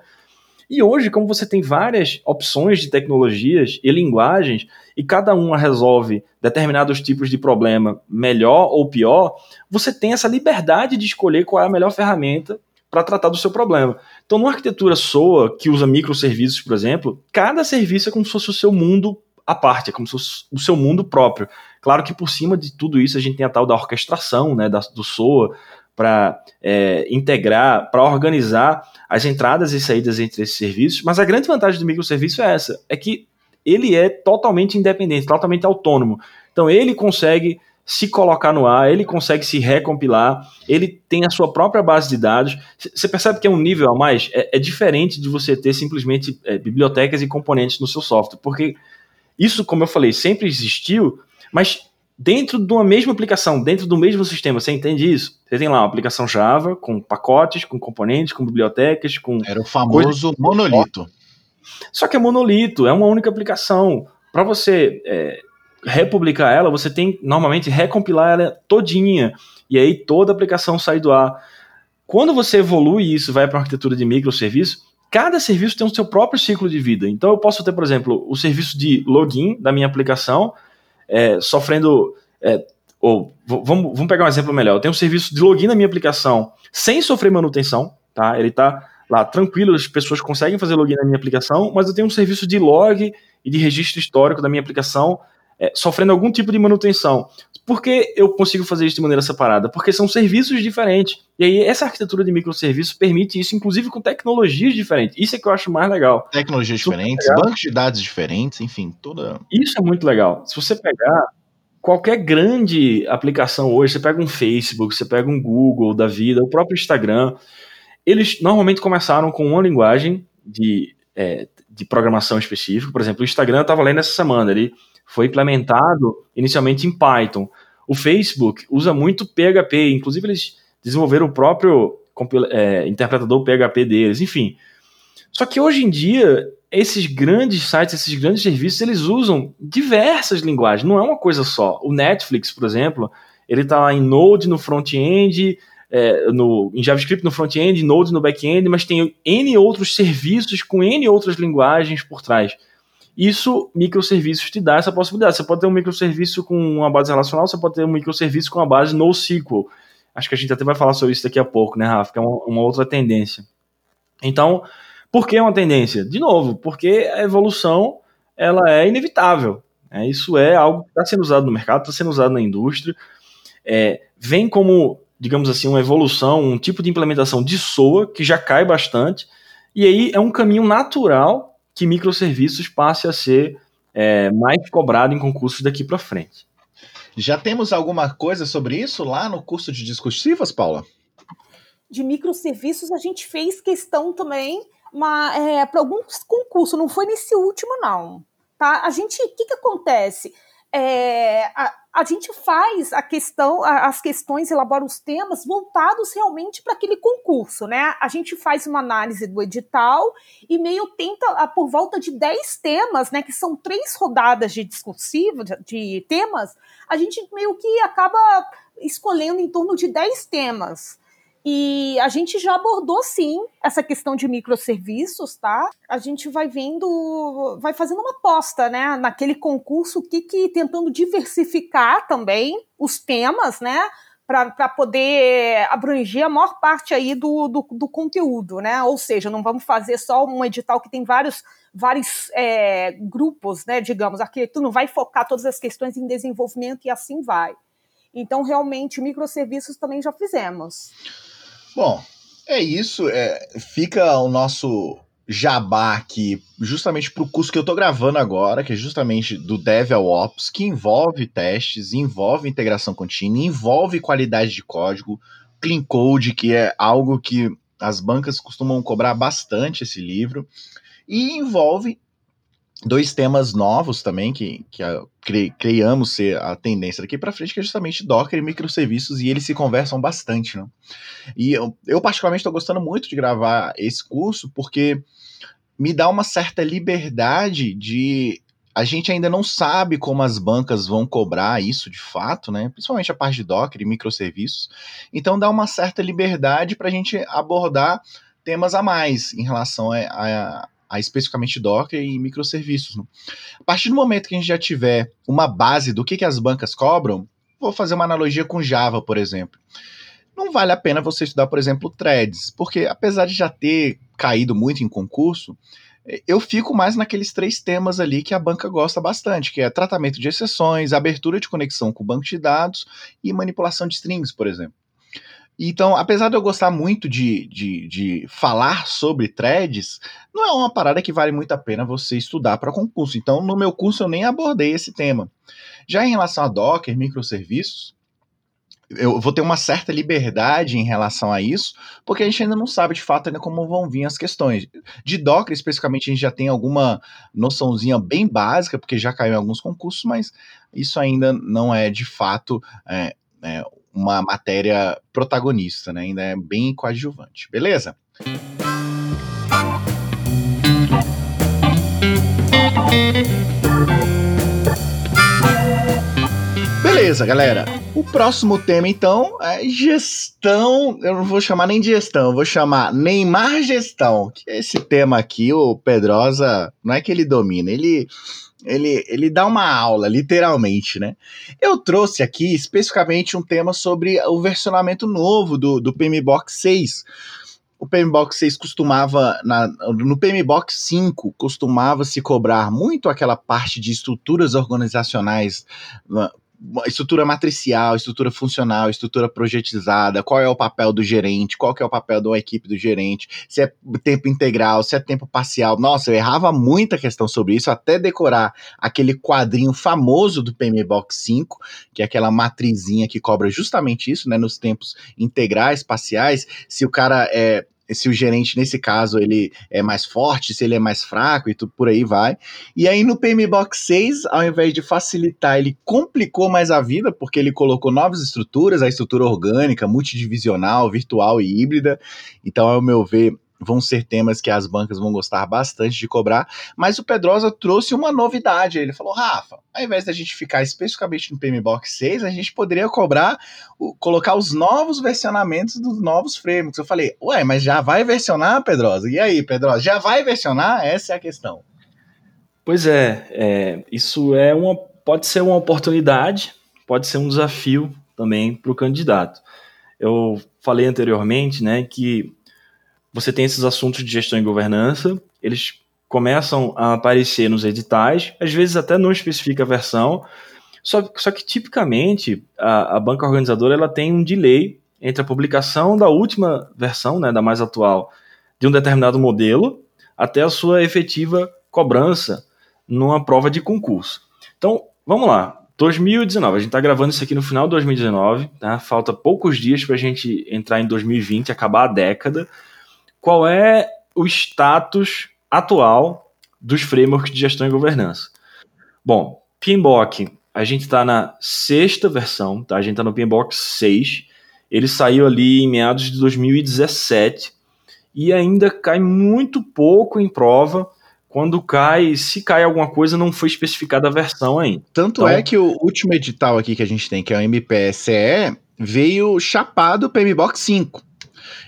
E hoje, como você tem várias opções de tecnologias e linguagens, e cada uma resolve determinados tipos de problema melhor ou pior, você tem essa liberdade de escolher qual é a melhor ferramenta para tratar do seu problema. Então, numa arquitetura SOA, que usa microserviços, por exemplo, cada serviço é como se fosse o seu mundo à parte, é como se fosse o seu mundo próprio. Claro que por cima de tudo isso a gente tem a tal da orquestração, né, da, do SOA, para é, integrar, para organizar as entradas e saídas entre esses serviços. Mas a grande vantagem do microserviço é essa, é que ele é totalmente independente, totalmente autônomo. Então ele consegue se colocar no ar, ele consegue se recompilar, ele tem a sua própria base de dados. Você percebe que é um nível a mais? É, é diferente de você ter simplesmente é, bibliotecas e componentes no seu software, porque isso, como eu falei, sempre existiu, mas dentro de uma mesma aplicação, dentro do mesmo sistema. Você entende isso? Você tem lá uma aplicação Java com pacotes, com componentes, com bibliotecas, com. Era o famoso monolito. Só que é monolito, é uma única aplicação. Para você é, republicar ela, você tem normalmente recompilar ela todinha. E aí toda a aplicação sai do ar. Quando você evolui isso, vai para uma arquitetura de microserviço, cada serviço tem o seu próprio ciclo de vida. Então eu posso ter, por exemplo, o serviço de login da minha aplicação é, sofrendo. É, ou vamos, vamos pegar um exemplo melhor. Eu tenho um serviço de login na minha aplicação sem sofrer manutenção, tá? Ele está lá tranquilo, as pessoas conseguem fazer login na minha aplicação, mas eu tenho um serviço de log e de registro histórico da minha aplicação é, sofrendo algum tipo de manutenção. Por que eu consigo fazer isso de maneira separada? Porque são serviços diferentes. E aí, essa arquitetura de microserviços permite isso, inclusive com tecnologias diferentes. Isso é que eu acho mais legal. Tecnologias diferentes, bancos de dados diferentes, enfim, toda. Isso é muito legal. Se você pegar qualquer grande aplicação hoje, você pega um Facebook, você pega um Google da vida, o próprio Instagram, eles normalmente começaram com uma linguagem de, é, de programação específica. Por exemplo, o Instagram estava lendo essa semana, ele foi implementado inicialmente em Python. O Facebook usa muito PHP, inclusive eles desenvolveram o próprio é, interpretador PHP deles, enfim. Só que hoje em dia, esses grandes sites, esses grandes serviços, eles usam diversas linguagens, não é uma coisa só. O Netflix, por exemplo, ele está lá em Node no front-end, é, no, em JavaScript no front-end, Node no back-end, mas tem N outros serviços com N outras linguagens por trás. Isso, microserviços te dá essa possibilidade. Você pode ter um microserviço com uma base relacional, você pode ter um microserviço com a base NoSQL. Acho que a gente até vai falar sobre isso daqui a pouco, né, Rafa? Que é uma, uma outra tendência. Então, por que uma tendência? De novo, porque a evolução ela é inevitável. Né? Isso é algo que está sendo usado no mercado, está sendo usado na indústria. É, vem como, digamos assim, uma evolução, um tipo de implementação de SOA que já cai bastante. E aí é um caminho natural que microserviços passe a ser é, mais cobrado em concursos daqui para frente. Já temos alguma coisa sobre isso lá no curso de discursivas, Paula? De microserviços a gente fez questão também é, para alguns concursos, não foi nesse último, não. Tá? A gente, o que, que acontece? É, a, a gente faz a questão, as questões, elabora os temas voltados realmente para aquele concurso, né? A gente faz uma análise do edital e meio tenta, por volta de 10 temas, né? Que são três rodadas de discursivo, de, de temas, a gente meio que acaba escolhendo em torno de 10 temas. E a gente já abordou sim essa questão de microserviços, tá? A gente vai vendo, vai fazendo uma aposta, né, naquele concurso que, que tentando diversificar também os temas, né? Para poder abranger a maior parte aí do, do, do, conteúdo, né? Ou seja, não vamos fazer só um edital que tem vários, vários é, grupos, né? Digamos, aqui tu não vai focar todas as questões em desenvolvimento e assim vai. Então, realmente, microserviços também já fizemos. Bom, é isso. É, fica o nosso jabá aqui, justamente para o curso que eu estou gravando agora, que é justamente do DevOps, que envolve testes, envolve integração contínua, envolve qualidade de código, clean code, que é algo que as bancas costumam cobrar bastante esse livro, e envolve dois temas novos também que, que a, cre, criamos ser a tendência daqui para frente, que é justamente Docker e microserviços, e eles se conversam bastante, né? E eu, eu particularmente estou gostando muito de gravar esse curso, porque me dá uma certa liberdade de a gente ainda não sabe como as bancas vão cobrar isso de fato, né? Principalmente a parte de Docker e microserviços. Então dá uma certa liberdade para a gente abordar temas a mais em relação a, a, a especificamente Docker e microserviços. Né? A partir do momento que a gente já tiver uma base do que, que as bancas cobram, vou fazer uma analogia com Java, por exemplo. Não vale a pena você estudar, por exemplo, threads, porque apesar de já ter caído muito em concurso, eu fico mais naqueles três temas ali que a banca gosta bastante, que é tratamento de exceções, abertura de conexão com o banco de dados e manipulação de strings, por exemplo. Então, apesar de eu gostar muito de, de, de falar sobre threads, não é uma parada que vale muito a pena você estudar para concurso. Então, no meu curso eu nem abordei esse tema. Já em relação a Docker, microserviços, eu vou ter uma certa liberdade em relação a isso, porque a gente ainda não sabe de fato ainda como vão vir as questões. De Docker, especificamente, a gente já tem alguma noçãozinha bem básica, porque já caiu em alguns concursos, mas isso ainda não é de fato é, é, uma matéria protagonista, né? Ainda é bem coadjuvante. Beleza? Beleza, galera. O próximo tema, então, é gestão. Eu não vou chamar nem de gestão, vou chamar Neymar Gestão. Que é esse tema aqui, o Pedrosa, não é que ele domina, ele ele, ele dá uma aula, literalmente, né? Eu trouxe aqui especificamente um tema sobre o versionamento novo do, do PMBOK 6. O PMBOK 6 costumava, na, no PMBOK 5, costumava se cobrar muito aquela parte de estruturas organizacionais estrutura matricial, estrutura funcional, estrutura projetizada, qual é o papel do gerente, qual que é o papel da equipe do gerente, se é tempo integral, se é tempo parcial. Nossa, eu errava muita questão sobre isso, até decorar aquele quadrinho famoso do PMBOK 5, que é aquela matrizinha que cobra justamente isso, né, nos tempos integrais, parciais, se o cara é se o gerente, nesse caso, ele é mais forte, se ele é mais fraco e tudo por aí vai. E aí no PMBOK 6, ao invés de facilitar, ele complicou mais a vida, porque ele colocou novas estruturas, a estrutura orgânica, multidivisional, virtual e híbrida. Então, ao meu ver, vão ser temas que as bancas vão gostar bastante de cobrar, mas o Pedrosa trouxe uma novidade. Ele falou: Rafa, ao invés da gente ficar especificamente no PMBOK 6, a gente poderia cobrar, o, colocar os novos versionamentos dos novos frameworks. Eu falei: Ué, mas já vai versionar, Pedrosa? E aí, Pedrosa, já vai versionar? Essa é a questão. Pois é, é isso é uma, pode ser uma oportunidade, pode ser um desafio também para o candidato. Eu falei anteriormente, né, que você tem esses assuntos de gestão e governança, eles começam a aparecer nos editais, às vezes até não especifica a versão, só, só que tipicamente a, a banca organizadora ela tem um delay entre a publicação da última versão, né, da mais atual, de um determinado modelo, até a sua efetiva cobrança numa prova de concurso. Então, vamos lá. 2019, a gente está gravando isso aqui no final de 2019, tá? falta poucos dias para a gente entrar em 2020, acabar a década qual é o status atual dos frameworks de gestão e governança. Bom, PMBOK, a gente está na sexta versão, tá? a gente está no PMBOK 6, ele saiu ali em meados de 2017 e ainda cai muito pouco em prova. Quando cai, se cai alguma coisa, não foi especificada a versão ainda. Tanto então, é que o último edital aqui que a gente tem, que é o MPSE, veio chapado PMBOK 5.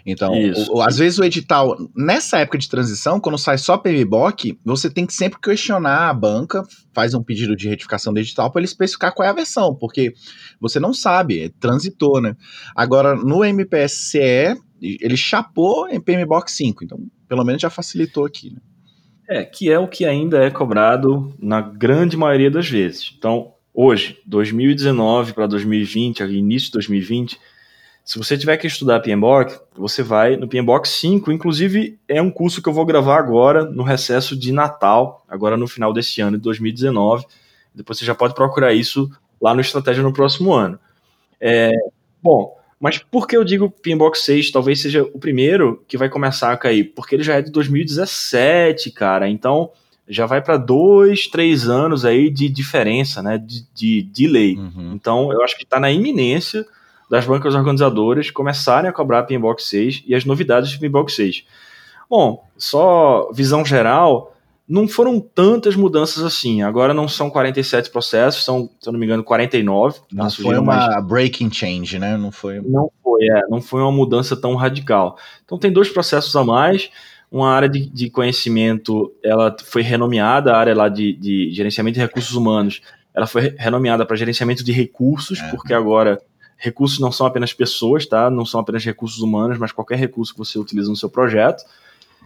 Então, o, o, às vezes o edital, nessa época de transição, quando sai só PMBOK, você tem que sempre questionar a banca, faz um pedido de retificação do edital para ele especificar qual é a versão, porque você não sabe, é transitor, né? Agora, no MPSCE, ele chapou em PMBOK 5, então pelo menos já facilitou aqui, né? É, que é o que ainda é cobrado na grande maioria das vezes. Então, hoje, 2019 para 2020, início de 2020, se você tiver que estudar PMBOK, você vai no PMBOK 5, inclusive é um curso que eu vou gravar agora no recesso de Natal, agora no final desse ano de 2019. Depois você já pode procurar isso lá no Estratégia no próximo ano. É, bom, mas por que eu digo PMBOK 6 talvez seja o primeiro que vai começar a cair? Porque ele já é de 2017, cara. Então já vai para dois, três anos aí de diferença, né? De, de delay. Uhum. Então eu acho que está na iminência das bancas organizadoras começarem a cobrar Pinbox 6 e as novidades de Pinbox 6. Bom, só visão geral, não foram tantas mudanças assim. Agora não são 47 processos, são, se eu não me engano, 49. Não foi uma mais... breaking change, né? Não foi. Não foi, é, não foi uma mudança tão radical. Então tem dois processos a mais. Uma área de, de conhecimento, ela foi renomeada, a área lá de, de gerenciamento de recursos humanos, ela foi renomeada para gerenciamento de recursos, é. porque agora recursos não são apenas pessoas, tá? Não são apenas recursos humanos, mas qualquer recurso que você utiliza no seu projeto.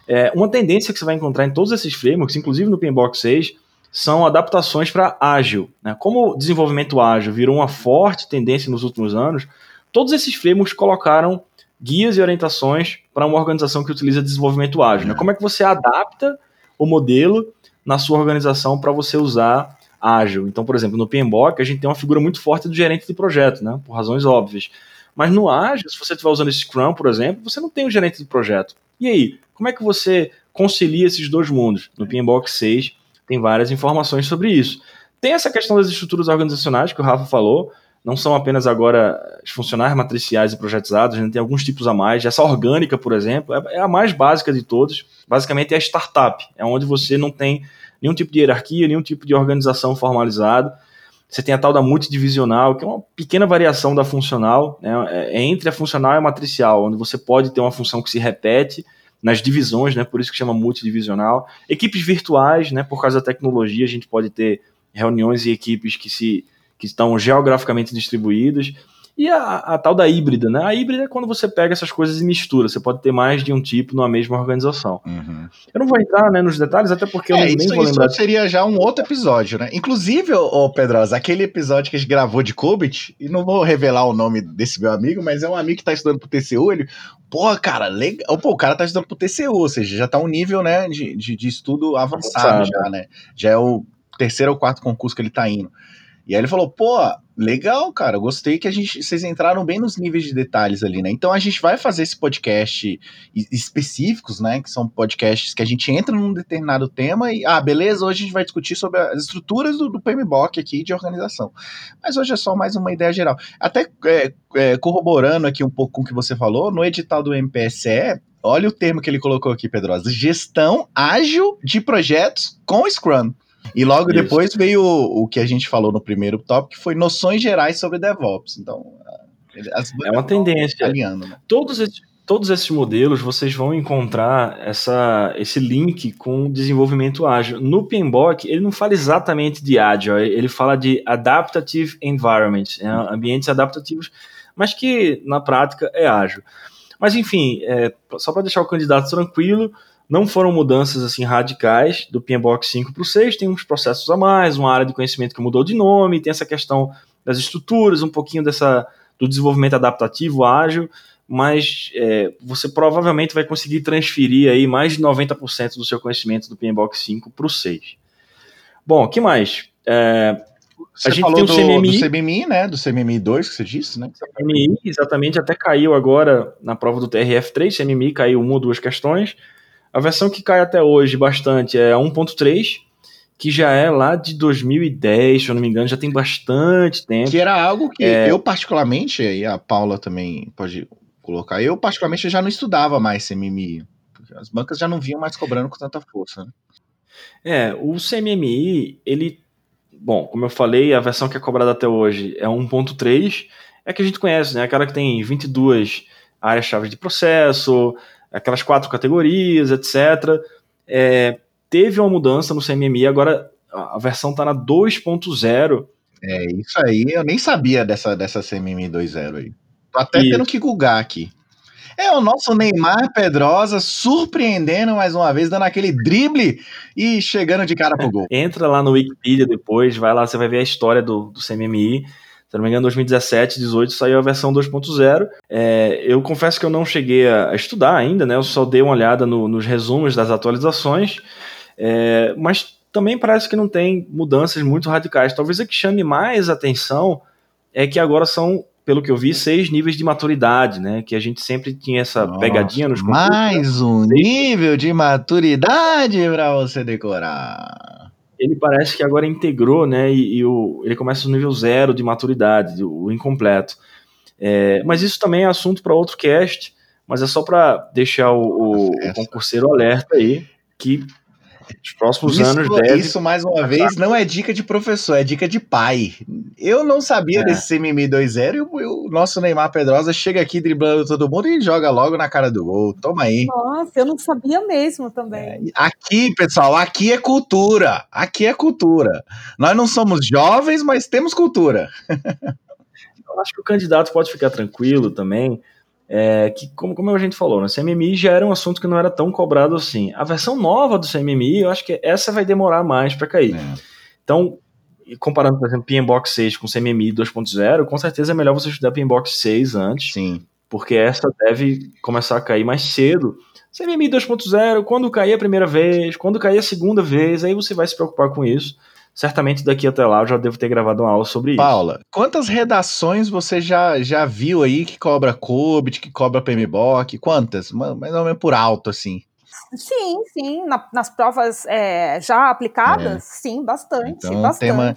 É, uma tendência que você vai encontrar em todos esses frameworks, inclusive no PMBOK 6, são adaptações para ágil. Né? Como o desenvolvimento ágil virou uma forte tendência nos últimos anos, todos esses frameworks colocaram guias e orientações para uma organização que utiliza desenvolvimento ágil. Né? Como é que você adapta o modelo na sua organização para você usar ágil? Então, por exemplo, no PMBOK a gente tem uma figura muito forte do gerente de projeto, né? por razões óbvias. Mas no ágil, se você estiver usando Scrum, por exemplo, você não tem o gerente de projeto. E aí, como é que você concilia esses dois mundos? No PMBOK 6 tem várias informações sobre isso. Tem essa questão das estruturas organizacionais que o Rafa falou, não são apenas agora os funcionários matriciais e projetizados, a gente tem alguns tipos a mais. Essa orgânica, por exemplo, é, é a mais básica de todas. Basicamente é a startup, é onde você não tem nenhum tipo de hierarquia, nenhum tipo de organização formalizado. Você tem a tal da multidivisional, que é uma pequena variação da funcional, né? é entre a funcional e a matricial, onde você pode ter uma função que se repete nas divisões, né? Por isso que chama multidivisional. Equipes virtuais, né? Por causa da tecnologia, a gente pode ter reuniões e equipes que se que estão geograficamente distribuídas. E a, a, tal da híbrida, né? A híbrida é quando você pega essas coisas e mistura. Você pode ter mais de um tipo numa mesma organização. Uhum. Eu não vou entrar né, nos detalhes, até porque é, eu nem isso, vou lembrar. Isso seria já um outro episódio, né? Inclusive, ô, Pedrosa, aquele episódio que a gente gravou de Qubit, e não vou revelar o nome desse meu amigo, mas é um amigo que tá estudando pro TCU, ele... Pô, cara, legal. Pô, o cara tá estudando pro TCU, ou seja, já tá um nível, né, de, de, de estudo avançado já, né? Já é o terceiro ou quarto concurso que ele tá indo. E aí ele falou, pô, legal, cara, gostei que a gente, vocês entraram bem nos níveis de detalhes ali, né? Então a gente vai fazer esse podcast específicos, né? Que são podcasts que a gente entra num determinado tema e, ah, beleza, hoje a gente vai discutir sobre as estruturas do, do PMBOK aqui de organização. Mas hoje é só mais uma ideia geral. Até é, é, corroborando aqui um pouco com o que você falou, no edital do MPSE, olha o termo que ele colocou aqui, Pedrosa, gestão ágil de projetos com Scrum. E logo Isso. depois veio o, o, que a gente falou no primeiro tópico, que foi noções gerais sobre DevOps. Então, é uma tendência. Alinhando, né? Todos esses todos esses modelos vocês vão encontrar essa, esse link com desenvolvimento ágil. No PMBOK, ele não fala exatamente de ágil, ele fala de adaptative environment, né, ambientes adaptativos, mas que na prática é ágil. Mas enfim, é, só para deixar o candidato tranquilo, não foram mudanças assim radicais do PMBOK 5 para o 6, tem uns processos a mais, uma área de conhecimento que mudou de nome, tem essa questão das estruturas, um pouquinho dessa do desenvolvimento adaptativo ágil, mas é, você provavelmente vai conseguir transferir aí mais de 90% do seu conhecimento do PMBOK 5 para o 6. Bom, o que mais? É, você a gente falou tem o CMMI, do, do CMMI, né? Do CMMI 2 que você disse, né? CMMI, exatamente, até caiu agora na prova do TRF3, CMMI caiu uma ou duas questões. A versão que cai até hoje bastante é 1.3, que já é lá de 2010, se eu não me engano, já tem bastante tempo. Que era algo que é... eu particularmente, e a Paula também pode colocar, eu particularmente já não estudava mais CMMI. As bancas já não vinham mais cobrando com tanta força. Né? É, o CMMI, ele, bom, como eu falei, a versão que é cobrada até hoje é 1.3, é que a gente conhece, né? Aquela que tem 22 áreas-chave de processo, aquelas quatro categorias, etc. É, teve uma mudança no CMMI, agora a versão está na 2.0. É, isso aí, eu nem sabia dessa, dessa CMMI 2.0 aí. Tô até e... tendo que googar aqui. É o nosso Neymar Pedrosa surpreendendo mais uma vez, dando aquele drible e chegando de cara pro gol. Entra lá no Wikipedia depois, vai lá, você vai ver a história do, do CMMI. Se não me engano, 2017, 2018 saiu a versão 2.0. É, eu confesso que eu não cheguei a, estudar ainda, né? Eu só dei uma olhada no, nos resumos das atualizações, é, mas também parece que não tem mudanças muito radicais. Talvez o que chame mais atenção é que agora são pelo que eu vi, seis níveis de maturidade, né? Que a gente sempre tinha essa Nossa, pegadinha nos concursos. Mais um nível de maturidade para você decorar ele parece que agora integrou, né? E, e, o, ele começa no nível zero de maturidade, o incompleto. É, mas isso também é assunto para outro cast, mas é só para deixar o, o, o, concurseiro alerta aí que Os próximos isso, anos deve... Isso, mais uma vez, não é dica de professor, é dica de pai. Eu não sabia é. desse CMMI 2.0 e o, o, nosso Neymar Pedrosa chega aqui driblando todo mundo e joga logo na cara do gol. Toma aí. Nossa, eu não sabia mesmo também. É, aqui, pessoal, aqui é cultura. Aqui é cultura. Nós não somos jovens, mas temos cultura. [LAUGHS] eu acho que o candidato pode ficar tranquilo também, é, que, como, como a gente falou, né, CMMI já era um assunto que não era tão cobrado assim. A versão nova do CMMI, eu acho que essa vai demorar mais para cair. É. Então, comparando, por exemplo, PMBOK 6 com CMMI 2.0, com certeza é melhor você estudar PMBOK 6 antes. Sim. Porque essa deve começar a cair mais cedo. CMMI 2.0, quando cair a primeira vez, quando cair a segunda vez, aí você vai se preocupar com isso certamente daqui até lá eu já devo ter gravado uma aula sobre isso. Paula, quantas redações você já, já viu aí que cobra COBIT, que cobra PMBOK? Quantas? Mais ou menos por alto, assim. Sim, sim. Na, nas provas é, já aplicadas, é. sim, bastante, então, bastante. Tema,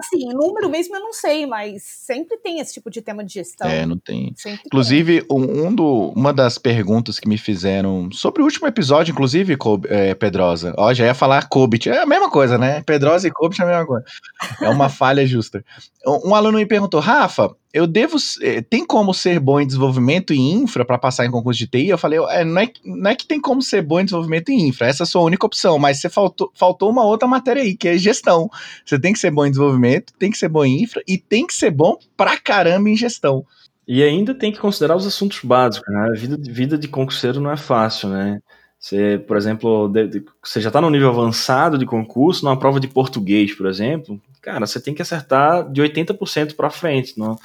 Assim, número mesmo eu não sei, mas sempre tem esse tipo de tema de gestão. É, não tem. Sempre inclusive, tem. Um, do, uma das perguntas que me fizeram sobre o último episódio, inclusive, é, Pedrosa. Ó, já ia falar Cobit. É a mesma coisa, né? Pedrosa e Cobit é a mesma coisa. É uma [LAUGHS] falha justa. Um, um aluno me perguntou, Rafa, eu devo. Eh, tem como ser bom em desenvolvimento e infra para passar em concurso de TI? Eu falei, é, não, é, não é que tem como ser bom em desenvolvimento e infra, essa é a sua única opção, mas você faltou, faltou uma outra matéria aí, que é gestão. Você tem que ser bom em desenvolvimento, tem que ser bom em infra e tem que ser bom pra caramba em gestão. E ainda tem que considerar os assuntos básicos, né? A vida, vida de concurseiro não é fácil, né? Você, por exemplo, de, de, você já está no nível avançado de concurso, numa prova de português, por exemplo, cara, você tem que acertar de 80% para frente. Não,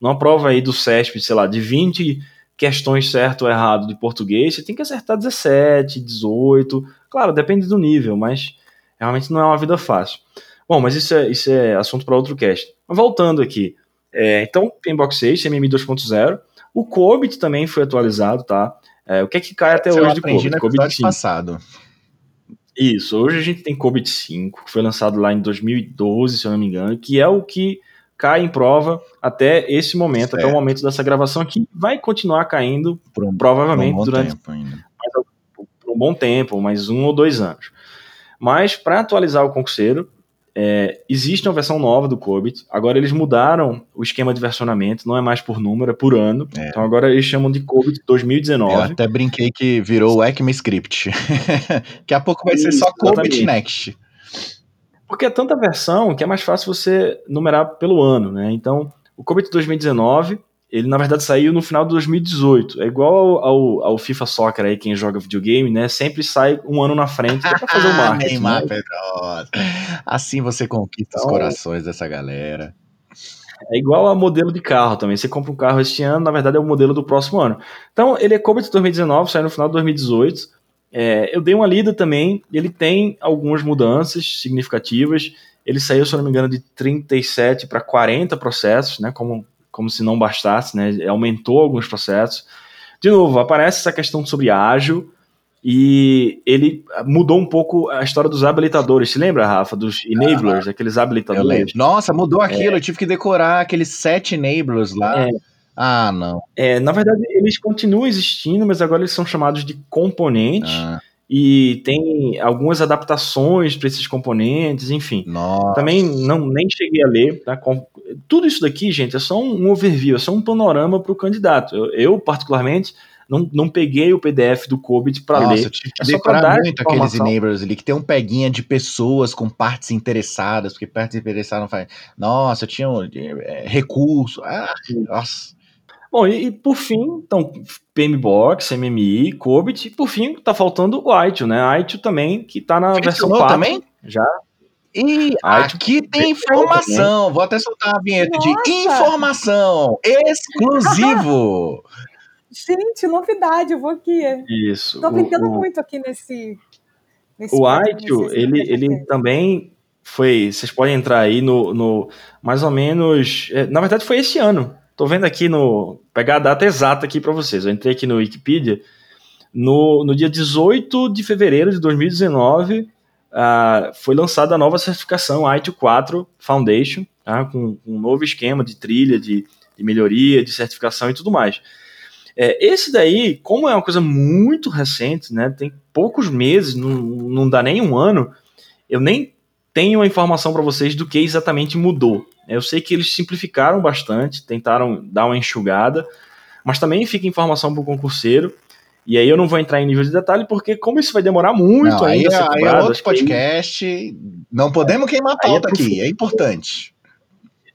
numa prova aí do CESP, sei lá, de 20 questões certo ou errado de português, você tem que acertar 17, 18. Claro, depende do nível, mas realmente não é uma vida fácil. Bom, mas isso é, isso é assunto para outro cast. Voltando aqui. É, então, Pinbox 6, CMM 2.0. O COBIT também foi atualizado, tá? É, o que é que cai até hoje de COBIT? COBIT passado. Isso, hoje a gente tem COBIT 5, que foi lançado lá em 2012, se eu não me engano, que é o que cai em prova até esse momento, certo. até o momento dessa gravação aqui, vai continuar caindo um, provavelmente um durante um bom tempo, mais um ou dois anos. Mas para atualizar o concurseiro, é, existe uma versão nova do COBIT. Agora eles mudaram o esquema de versionamento, não é mais por número, é por ano. É. Então agora eles chamam de COBIT 2019. Eu até brinquei que virou o ECMAScript. [LAUGHS] Daqui a pouco vai Isso, ser só COBIT Next. Porque é tanta versão que é mais fácil você numerar pelo ano, né? Então, o Comet 2019, ele na verdade saiu no final de 2018. É igual ao, ao, ao, FIFA Soccer aí, quem joga videogame, né? Sempre sai um ano na frente para fazer o [LAUGHS] marketing. Neymar, né? Assim você conquista então, os corações dessa galera. É igual a modelo de carro também. Você compra um carro este ano, na verdade é o modelo do próximo ano. Então, ele é Comet 2019, saiu no final de 2018. É, eu dei uma lida também, ele tem algumas mudanças significativas. Ele saiu, se eu não me engano, de 37 para 40 processos, né? Como, como se não bastasse, né? Aumentou alguns processos. De novo, aparece essa questão sobre ágil e ele mudou um pouco a história dos habilitadores. Se lembra, Rafa, dos enablers, ah, aqueles habilitadores? Nossa, mudou aquilo. É. Eu tive que decorar aqueles sete enablers lá. É. Ah, não. É, na verdade, eles continuam existindo, mas agora eles são chamados de componentes. Ah. E tem algumas adaptações para esses componentes, enfim. Nossa. Também não nem cheguei a ler. Tá? Tudo isso daqui, gente, é só um overview, é só um panorama para o candidato. Eu, eu, particularmente, não, não peguei o PDF do COBIT para ler. Eu tive que é decorar muito aqueles enablers ali, que tem um peguinha de pessoas com partes interessadas, porque partes interessadas não faz. Nossa, eu tinha um, é, recurso. Ah, nossa. Bom, e, e, por fim, então, PMBOK, MMI, COBIT, e por fim, tá faltando o ITIL, né? ITIL também, que tá na versão 4. também? Já. E aqui tem informação. Também. Vou até soltar a vinheta Nossa. de informação exclusivo. [LAUGHS] Gente, novidade, eu vou aqui. Isso. Tô aprendendo o, muito aqui nesse. nesse o ITIL, ele, ele também foi. Vocês podem entrar aí no, no mais ou menos. É, na verdade, foi esse ano Tô vendo aqui no. pegar a data exata aqui para vocês. Eu entrei aqui no Wikipedia. No, no dia 18 de fevereiro de 2019, ah, foi lançada a nova certificação ITIL 4 Foundation, tá? com, com, um novo esquema de trilha, de, de melhoria, de certificação e tudo mais. É, esse daí, como é uma coisa muito recente, né, tem poucos meses, não, não dá nem um ano, eu nem tenho a informação para vocês do que exatamente mudou. Eu sei que eles simplificaram bastante, tentaram dar uma enxugada, mas também fica informação para o concurseiro. E aí eu não vou entrar em nível de detalhe, porque como isso vai demorar muito não, ainda aí, cobrado, aí é outro podcast. Aí... Não podemos queimar a é pauta é aqui, é importante.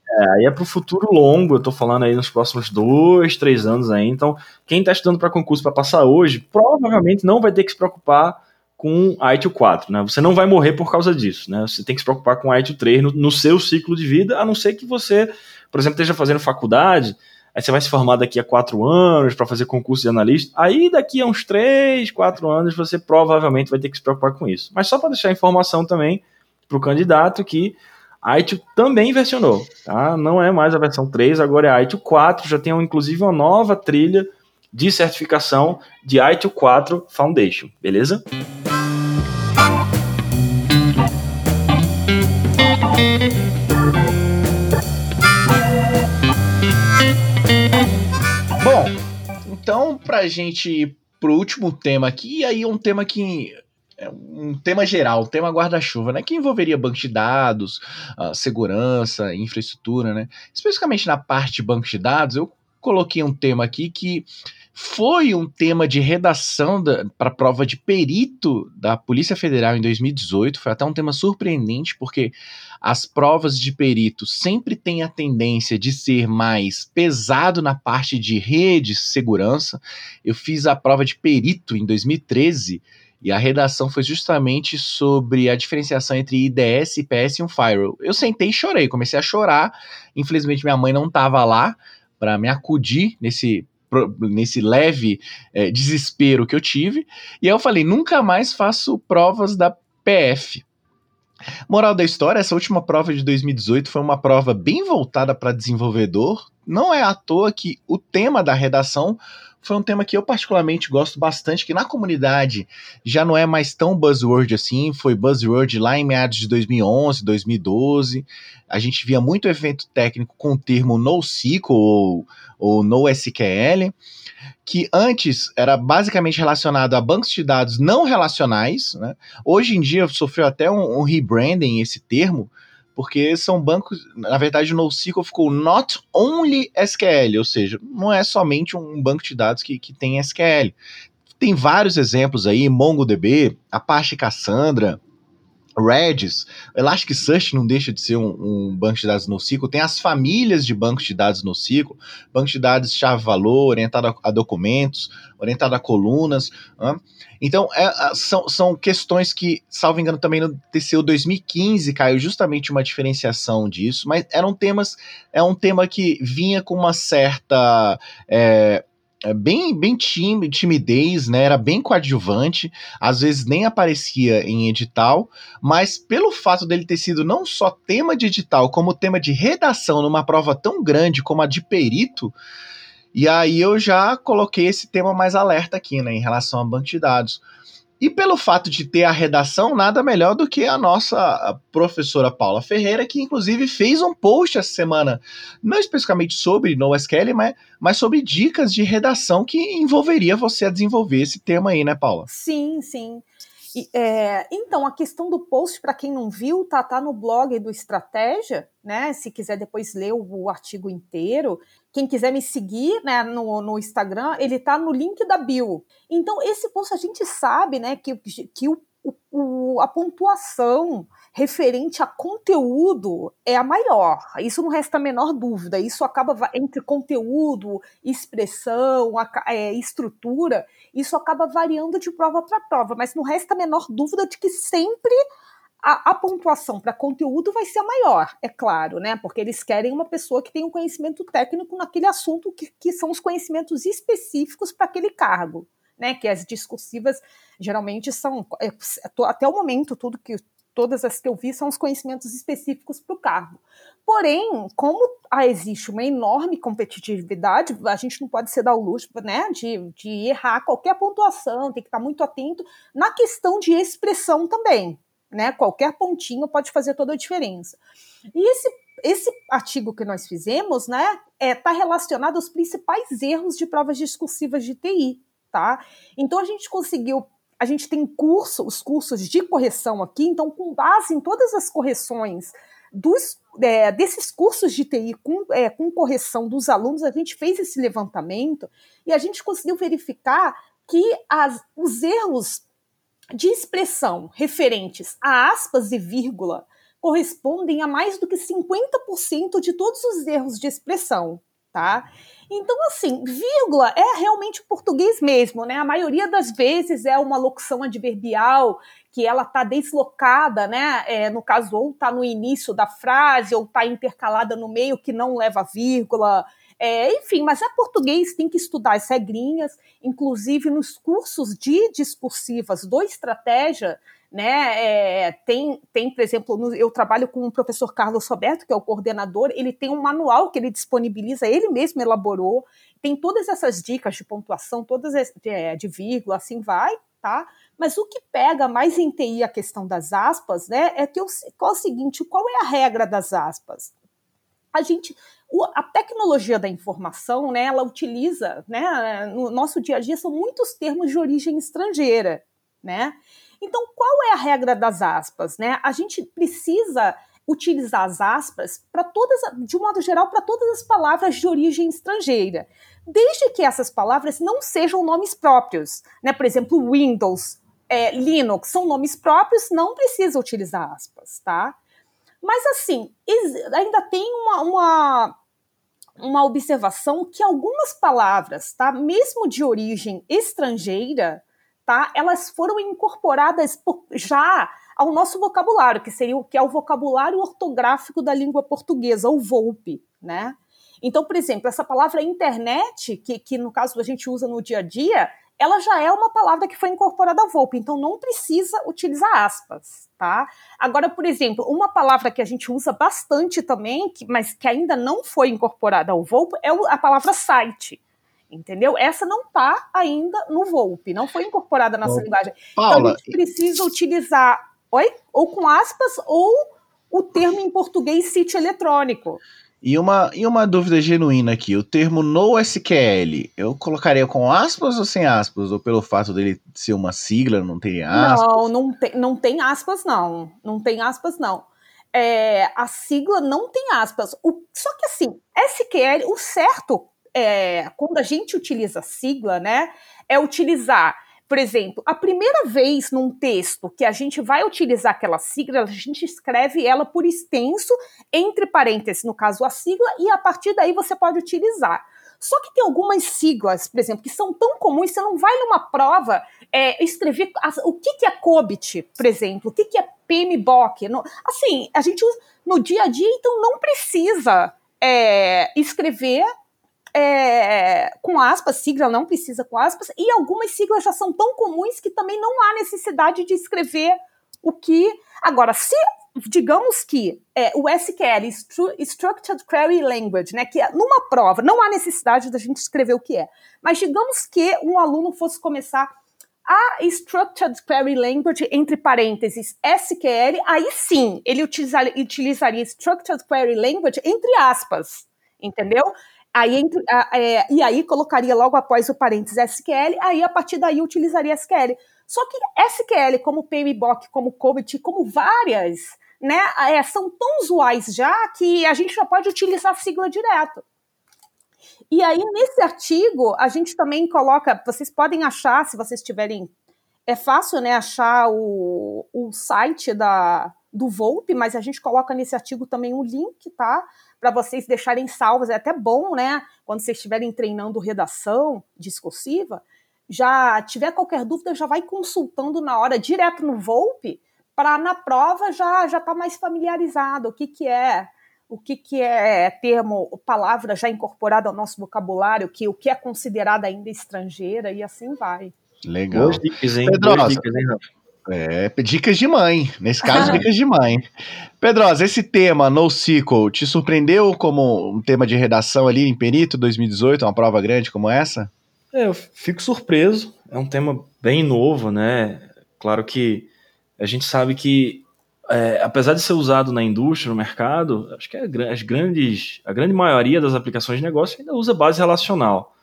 É, aí é para o futuro longo, eu tô falando aí nos próximos dois, três anos aí. Então, quem está estudando para concurso para passar hoje, provavelmente não vai ter que se preocupar com a ITIL 4, né? Você não vai morrer por causa disso, né? Você tem que se preocupar com a ITIL 3 no, no seu ciclo de vida, a não ser que você, por exemplo, esteja fazendo faculdade, aí você vai se formar daqui a quatro anos para fazer concurso de analista, aí daqui a uns três, quatro anos você provavelmente vai ter que se preocupar com isso. Mas só para deixar informação também para o candidato que a ITIL também versionou, tá? Não é mais a versão 3, agora é a ITIL 4, já tem inclusive uma nova trilha de certificação de ITIL 4 Foundation, beleza? Então pra gente ir pro último tema aqui, e aí é um tema que é um tema geral, um tema guarda-chuva, né? Que envolveria banco de dados, uh, segurança, infraestrutura, né? Especificamente na parte de banco de dados, eu coloquei um tema aqui que foi um tema de redação para prova de perito da Polícia Federal em 2018. Foi até um tema surpreendente, porque as provas de perito sempre têm a tendência de ser mais pesado na parte de rede segurança. Eu fiz a prova de perito em 2013 e a redação foi justamente sobre a diferenciação entre IDS, IPS e um firewall. Eu sentei e chorei, comecei a chorar. Infelizmente minha mãe não estava lá para me acudir nesse nesse leve é, desespero que eu tive. E aí eu falei, nunca mais faço provas da PF. Moral da história, essa última prova de 2018 foi uma prova bem voltada para desenvolvedor. Não é à toa que o tema da redação foi um tema que eu particularmente gosto bastante, que na comunidade já não é mais tão buzzword assim, foi buzzword lá em meados de 2011, 2012. A gente via muito evento técnico com o termo NoSQL ou, ou NoSQL, que antes era basicamente relacionado a bancos de dados não relacionais. Né? Hoje em dia sofreu até um, um rebranding esse termo, porque são bancos, na verdade o NoSQL ficou not only SQL, ou seja, não é somente um banco de dados que, que tem SQL. Tem vários exemplos aí, MongoDB, Apache Cassandra, Redis, Elasticsearch não deixa de ser um, um, banco de dados NoSQL, tem as famílias de bancos de dados NoSQL, banco de dados chave-valor, orientado a, a, documentos, orientado a colunas. Né? Então, é, são, são questões que, salvo engano, também no TCU 2015 caiu justamente uma diferenciação disso, mas eram temas, é um tema que vinha com uma certa. É, bem, bem time, timidez, né? Era bem coadjuvante, às vezes nem aparecia em edital, mas pelo fato dele ter sido não só tema de edital, como tema de redação numa prova tão grande como a de perito, e aí eu já coloquei esse tema mais alerta aqui, né, em relação a banco de dados. E pelo fato de ter a redação, nada melhor do que a nossa professora Paula Ferreira, que inclusive fez um post essa semana, não especificamente sobre NoSQL, mas, mas sobre dicas de redação que envolveria você a desenvolver esse tema aí, né, Paula? Sim, sim. E, é, então, a questão do post, para quem não viu, tá, tá no blog do Estratégia, né? Se quiser depois ler o, o artigo inteiro. Quem quiser me seguir né, no, no Instagram, ele tá no link da bio. Então, esse post a gente sabe né, que, que o, o, a pontuação referente a conteúdo é a maior. Isso não resta a menor dúvida. Isso acaba entre conteúdo, expressão, é, estrutura, isso acaba variando de prova para prova, mas não resta a menor dúvida de que sempre a, a pontuação para conteúdo vai ser a maior, é claro, né? Porque eles querem uma pessoa que tenha um conhecimento técnico naquele assunto que, que são os conhecimentos específicos para aquele cargo. Né, que as discursivas geralmente são é, até o momento tudo que todas as que eu vi são os conhecimentos específicos para o cargo. Porém, como existe uma enorme competitividade, a gente não pode ser dar o luxo né, de, de errar qualquer pontuação, tem que estar muito atento na questão de expressão também né? Qualquer pontinho pode fazer toda a diferença. E esse, esse artigo que nós fizemos, né, está é, tá relacionado aos principais erros de provas discursivas de TI, tá? Então a gente conseguiu a gente tem curso, os cursos de correção aqui, então, com base em todas as correções dos, é, desses cursos de TI com, é, com correção dos alunos, a gente fez esse levantamento e a gente conseguiu verificar que as, os erros de expressão referentes a aspas e vírgula correspondem a mais do que 50% de todos os erros de expressão, tá? Então, assim, vírgula é realmente português mesmo, né? A maioria das vezes é uma locução adverbial que ela está deslocada, né? É, no caso, ou está no início da frase, ou está intercalada no meio que não leva vírgula. É, enfim, mas é português, tem que estudar as regrinhas, inclusive nos cursos de discursivas do Estratégia, né? É, tem, tem, por exemplo, eu trabalho com o professor Carlos Roberto, que é o coordenador, ele tem um manual que ele disponibiliza, ele mesmo elaborou, tem todas essas dicas de pontuação, todas de, é, de vírgula, assim vai, tá? Mas o que pega mais em TI a questão das aspas, né, é que eu, qual é o seguinte, qual é a regra das aspas? A gente, a tecnologia da informação, né, ela utiliza, né, no nosso dia a dia são muitos termos de origem estrangeira, né? Então, qual é a regra das aspas? Né? A gente precisa utilizar as aspas para todas, de um modo geral, para todas as palavras de origem estrangeira, desde que essas palavras não sejam nomes próprios. Né? Por exemplo, Windows, é, Linux são nomes próprios, não precisa utilizar aspas, tá? Mas assim, ainda tem uma, uma, uma observação que algumas palavras, tá? Mesmo de origem estrangeira, tá? Elas foram incorporadas já ao nosso vocabulário, que seria o que é o vocabulário ortográfico da língua portuguesa, o VOLPE, né? Então, por exemplo, essa palavra internet, que, que no caso a gente usa no dia a dia, ela já é uma palavra que foi incorporada ao VOLPE, então não precisa utilizar aspas, tá? Agora, por exemplo, uma palavra que a gente usa bastante também, que, mas que ainda não foi incorporada ao VOLPE, é a palavra site entendeu? Essa não está ainda no Volpe, não foi incorporada na nossa linguagem. Paula, então a gente precisa utilizar, oi? Ou com aspas, ou o termo em português sítio eletrônico. E uma, e uma dúvida genuína aqui, o termo NoSQL, eu colocaria com aspas ou sem aspas? Ou pelo fato dele ser uma sigla, não teria aspas? Não, não tem, não tem aspas não, não tem aspas não. É, a sigla não tem aspas. O, só que assim, SQL, o certo é, quando a gente utiliza sigla, né, é utilizar, por exemplo, a primeira vez num texto que a gente vai utilizar aquela sigla, a gente escreve ela por extenso, entre parênteses, no caso a sigla, e a partir daí você pode utilizar. Só que tem algumas siglas, por exemplo, que são tão comuns, você não vai numa prova é, escrever o que, que é COBIT, por exemplo, o que, que é PMBOK. No, assim, a gente usa no dia a dia, então não precisa é, escrever é, com aspas, sigla não precisa com aspas, e algumas siglas já são tão comuns que também não há necessidade de escrever o que. Agora, se digamos que é, o SQL, Structured Query Language, né, que é numa prova, não há necessidade da gente escrever o que é, mas digamos que um aluno fosse começar a Structured Query Language, entre parênteses, SQL, aí sim, ele utilizaria, utilizaria Structured Query Language entre aspas, entendeu? Aí, entre, é, e aí colocaria logo após o parênteses SQL, aí a partir daí utilizaria SQL. Só que SQL, como PMBOK, como COBIT, como várias, né, é, são tão usuais já que a gente já pode utilizar a sigla direto. E aí, nesse artigo, a gente também coloca, vocês podem achar, se vocês tiverem. É fácil, né, achar o, o site da, do Volpe, mas a gente coloca nesse artigo também um link, tá? Para vocês deixarem salvos. É até bom, né? Quando vocês estiverem treinando redação discursiva, já tiver qualquer dúvida, já vai consultando na hora direto no Volpe, para na prova já já tá mais familiarizado o que que é o que, que é termo, palavra já incorporada ao nosso vocabulário, que o que é considerado ainda estrangeira e assim vai. Legal. Boas dicas, hein? Pedrosa, Boas dicas, hein, Rafa? É, dicas de mãe. Nesse caso, [LAUGHS] dicas de mãe. Pedrosa, esse tema NoSQL te surpreendeu como um tema de redação ali em Perito 2018, uma prova grande como essa? É, eu fico surpreso. É um tema bem novo, né? Claro que a gente sabe que, é, apesar de ser usado na indústria, no mercado, acho que é as grandes, a grande maioria das aplicações de negócio ainda usa base relacional.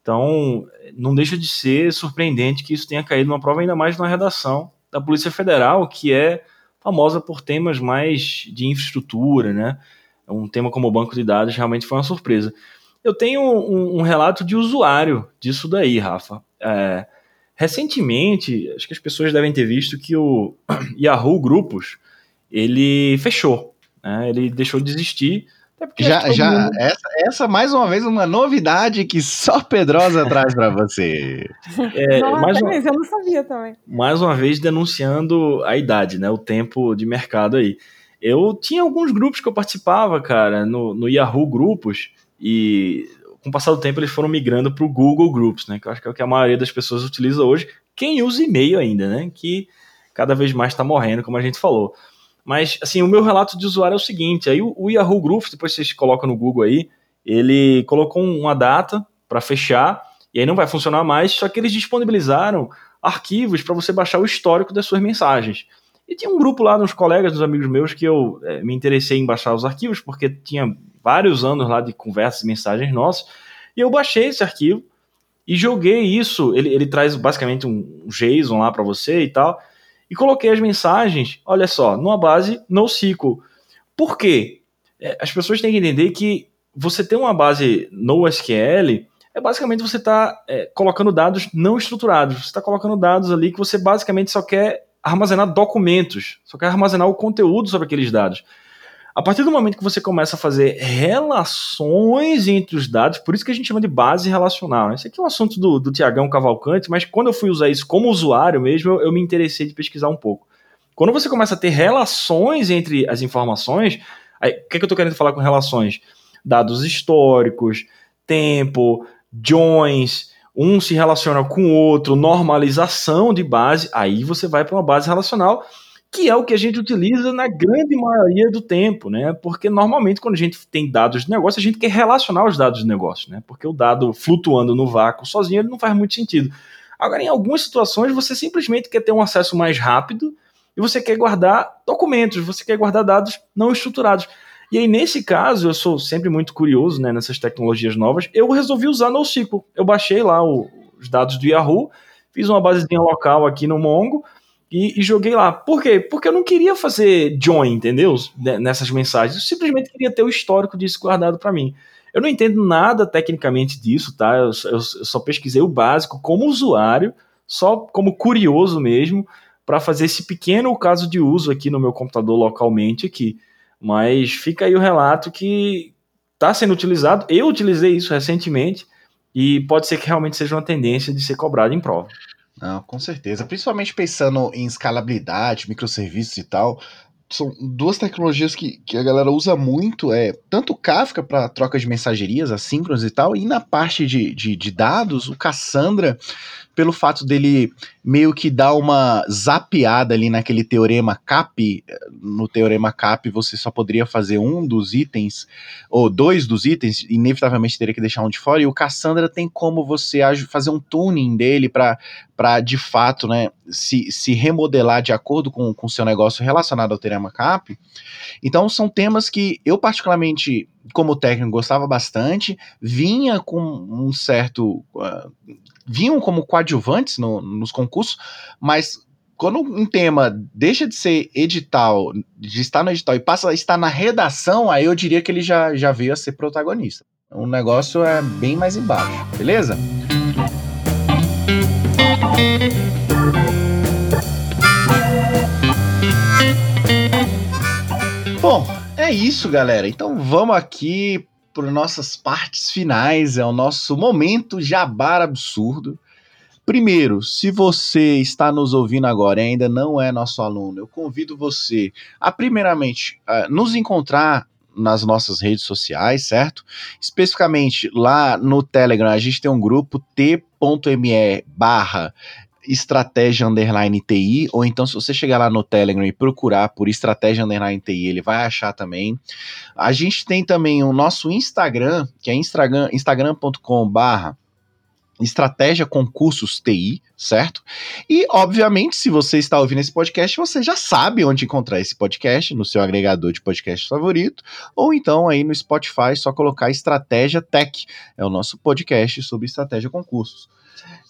Então, não deixa de ser surpreendente que isso tenha caído numa prova, ainda mais na redação da Polícia Federal, que é famosa por temas mais de infraestrutura, né? Um tema como o banco de dados realmente foi uma surpresa. Eu tenho um, um relato de usuário disso daí, Rafa. É, recentemente, acho que as pessoas devem ter visto que o [CLEARS THROAT] Yahoo Grupos ele fechou, né? ele deixou de existir. Já, já mundo... essa, essa mais uma vez uma novidade que só Pedrosa traz para você. É, [LAUGHS] não, mais uma, eu não sabia também. Mais uma vez denunciando a idade, né? O tempo de mercado aí. Eu tinha alguns grupos que eu participava, cara, no, no Yahoo Grupos, e com o passar do tempo eles foram migrando para o Google Groups, né? Que eu acho que é o que a maioria das pessoas utiliza hoje. Quem usa e-mail ainda, né? Que cada vez mais está morrendo, como a gente falou. Mas, assim, o meu relato de usuário é o seguinte: aí o, o Yahoo Groups, depois vocês colocam no Google aí, ele colocou uma data para fechar, e aí não vai funcionar mais, só que eles disponibilizaram arquivos para você baixar o histórico das suas mensagens. E tinha um grupo lá, uns colegas, uns amigos meus, que eu é, me interessei em baixar os arquivos, porque tinha vários anos lá de conversas e mensagens nossas, e eu baixei esse arquivo e joguei isso. Ele, ele traz basicamente um JSON lá para você e tal, e coloquei as mensagens, olha só, numa base NoSQL. Por quê? É, as pessoas têm que entender que você ter uma base NoSQL é basicamente você está é, colocando dados não estruturados. Você está colocando dados ali que você basicamente só quer armazenar documentos, só quer armazenar o conteúdo sobre aqueles dados. A partir do momento que você começa a fazer relações entre os dados, por isso que a gente chama de base relacional. Esse aqui é um assunto do, do Tiagão Cavalcante, mas quando eu fui usar isso como usuário mesmo, eu, eu me interessei de pesquisar um pouco. Quando você começa a ter relações entre as informações, o que, é que eu estou querendo falar com relações? Dados históricos, tempo, joins, um se relaciona com o outro, normalização de base, aí você vai para uma base relacional, que é o que a gente utiliza na grande maioria do tempo, né? Porque normalmente quando a gente tem dados de negócio, a gente quer relacionar os dados de negócio, né? Porque o dado flutuando no vácuo sozinho, ele não faz muito sentido. Agora, em algumas situações, você simplesmente quer ter um acesso mais rápido e você quer guardar documentos, você quer guardar dados não estruturados. E aí, nesse caso, eu sou sempre muito curioso né, nessas tecnologias novas, eu resolvi usar NoSQL. Eu baixei lá o, os dados do Yahoo, fiz uma basezinha local aqui no Mongo e, e, joguei lá. Por quê? Porque eu não queria fazer join, entendeu? Nessas mensagens. Eu simplesmente queria ter o histórico disso guardado para mim. Eu não entendo nada tecnicamente disso, tá? Eu, eu, eu só pesquisei o básico como usuário, só como curioso mesmo, para fazer esse pequeno caso de uso aqui no meu computador localmente aqui. Mas fica aí o relato que está sendo utilizado. Eu utilizei isso recentemente e pode ser que realmente seja uma tendência de ser cobrado em prova. Não, com certeza. Principalmente pensando em escalabilidade, microserviços e tal. São duas tecnologias que, que a galera usa muito, é tanto Kafka para troca de mensagerias assíncronas e tal, e na parte de, de, de dados, o Cassandra pelo fato dele meio que dar uma zapeada ali naquele teorema CAP, no teorema CAP você só poderia fazer um dos itens, ou dois dos itens, inevitavelmente teria que deixar um de fora, e o Cassandra tem como você fazer um tuning dele para de fato né, se, se remodelar de acordo com o seu negócio relacionado ao teorema CAP. Então são temas que eu particularmente como técnico gostava bastante, vinha com um certo uh, vinham como coadjuvantes no, nos concursos, mas quando um tema deixa de ser edital, de estar no edital e passa a estar na redação, aí eu diria que ele já, já veio a ser protagonista. O negócio é bem mais embaixo, beleza? Bom, é isso, galera. Então vamos aqui por nossas partes finais, é o nosso momento jabar absurdo. Primeiro, se você está nos ouvindo agora e ainda não é nosso aluno, eu convido você a, primeiramente, nos encontrar nas nossas redes sociais, certo? Especificamente lá no Telegram, a gente tem um grupo t.me barra estratégia underline TI, ou então se você chegar lá no Telegram e procurar por estratégia underline TI, ele vai achar também. A gente tem também o nosso Instagram, que é instagram, instagram.com barra Estratégia Concursos TI, certo? E, obviamente, se você está ouvindo esse podcast, você já sabe onde encontrar esse podcast, no seu agregador de podcast favorito, ou então aí no Spotify, só colocar Estratégia Tech. É o nosso podcast sobre estratégia concursos.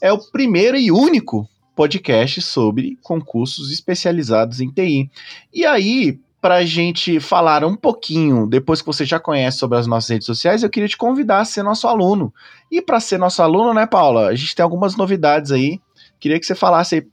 É o primeiro e único podcast sobre concursos especializados em TI. E aí, para a gente falar um pouquinho, depois que você já conhece sobre as nossas redes sociais, eu queria te convidar a ser nosso aluno. E para ser nosso aluno, né, Paula? A gente tem algumas novidades aí. Queria que você falasse aí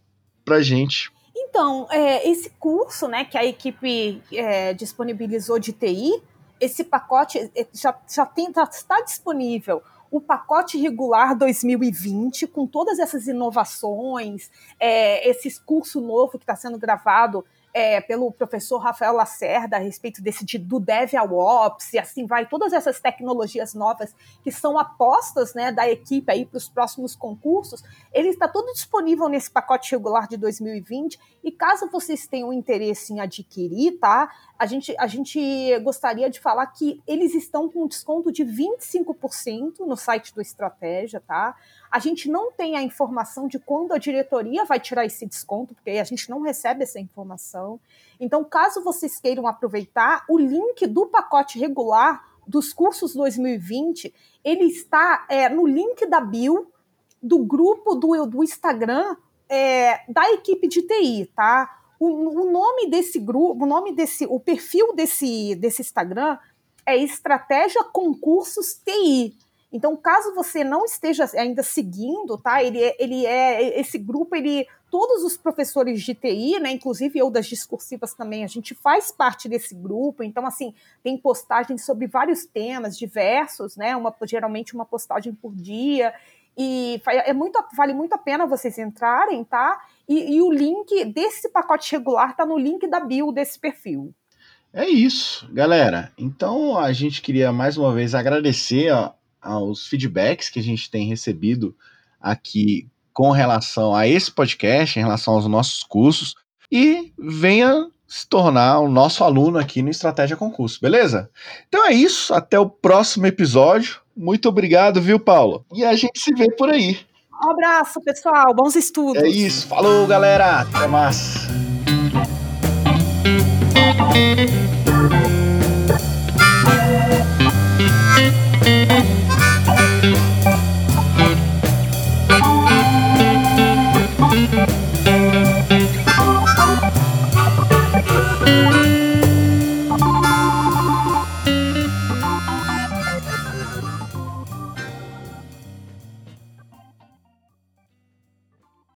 para gente. Então, é, esse curso, né, que a equipe é, disponibilizou de TI, esse pacote é, já, já tem, tá, está disponível o pacote regular 2020, com todas essas inovações, é, esse curso novo que está sendo gravado é, pelo professor Rafael Lacerda a respeito desse de, do DevOps e assim vai, todas essas tecnologias novas que são apostas né, da equipe aí para os próximos concursos, ele está todo disponível nesse pacote regular de 2020 e caso vocês tenham interesse em adquirir, tá? A gente, a gente gostaria de falar que eles estão com um desconto de 25% no site do Estratégia, tá? A gente não tem a informação de quando a diretoria vai tirar esse desconto, porque a gente não recebe essa informação. Então, caso vocês queiram aproveitar, o link do pacote regular dos cursos 2020, ele está é, no link da bio do grupo do, do Instagram é, da equipe de TI, tá? O, o, nome desse grupo, o nome desse, o perfil desse, desse Instagram é Estratégia Concursos TI. Então, caso você não esteja ainda seguindo, tá? Ele é, ele é esse grupo, ele todos os professores de TI, né, inclusive eu das discursivas também, a gente faz parte desse grupo. Então, assim, tem postagens sobre vários temas diversos, né? Uma geralmente uma postagem por dia. E é muito, vale muito a pena vocês entrarem, tá? E, e o link desse pacote regular tá no link da bio desse perfil. É isso, galera. Então a gente queria mais uma vez agradecer ó, aos feedbacks que a gente tem recebido aqui com relação a esse podcast, em relação aos nossos cursos, e venha se tornar o nosso aluno aqui no Estratégia Concurso, beleza? Então é isso, até o próximo episódio. Muito obrigado, viu, Paulo? E a gente se vê por aí. Um abraço, pessoal. Bons estudos. É isso. Falou, galera. Até mais.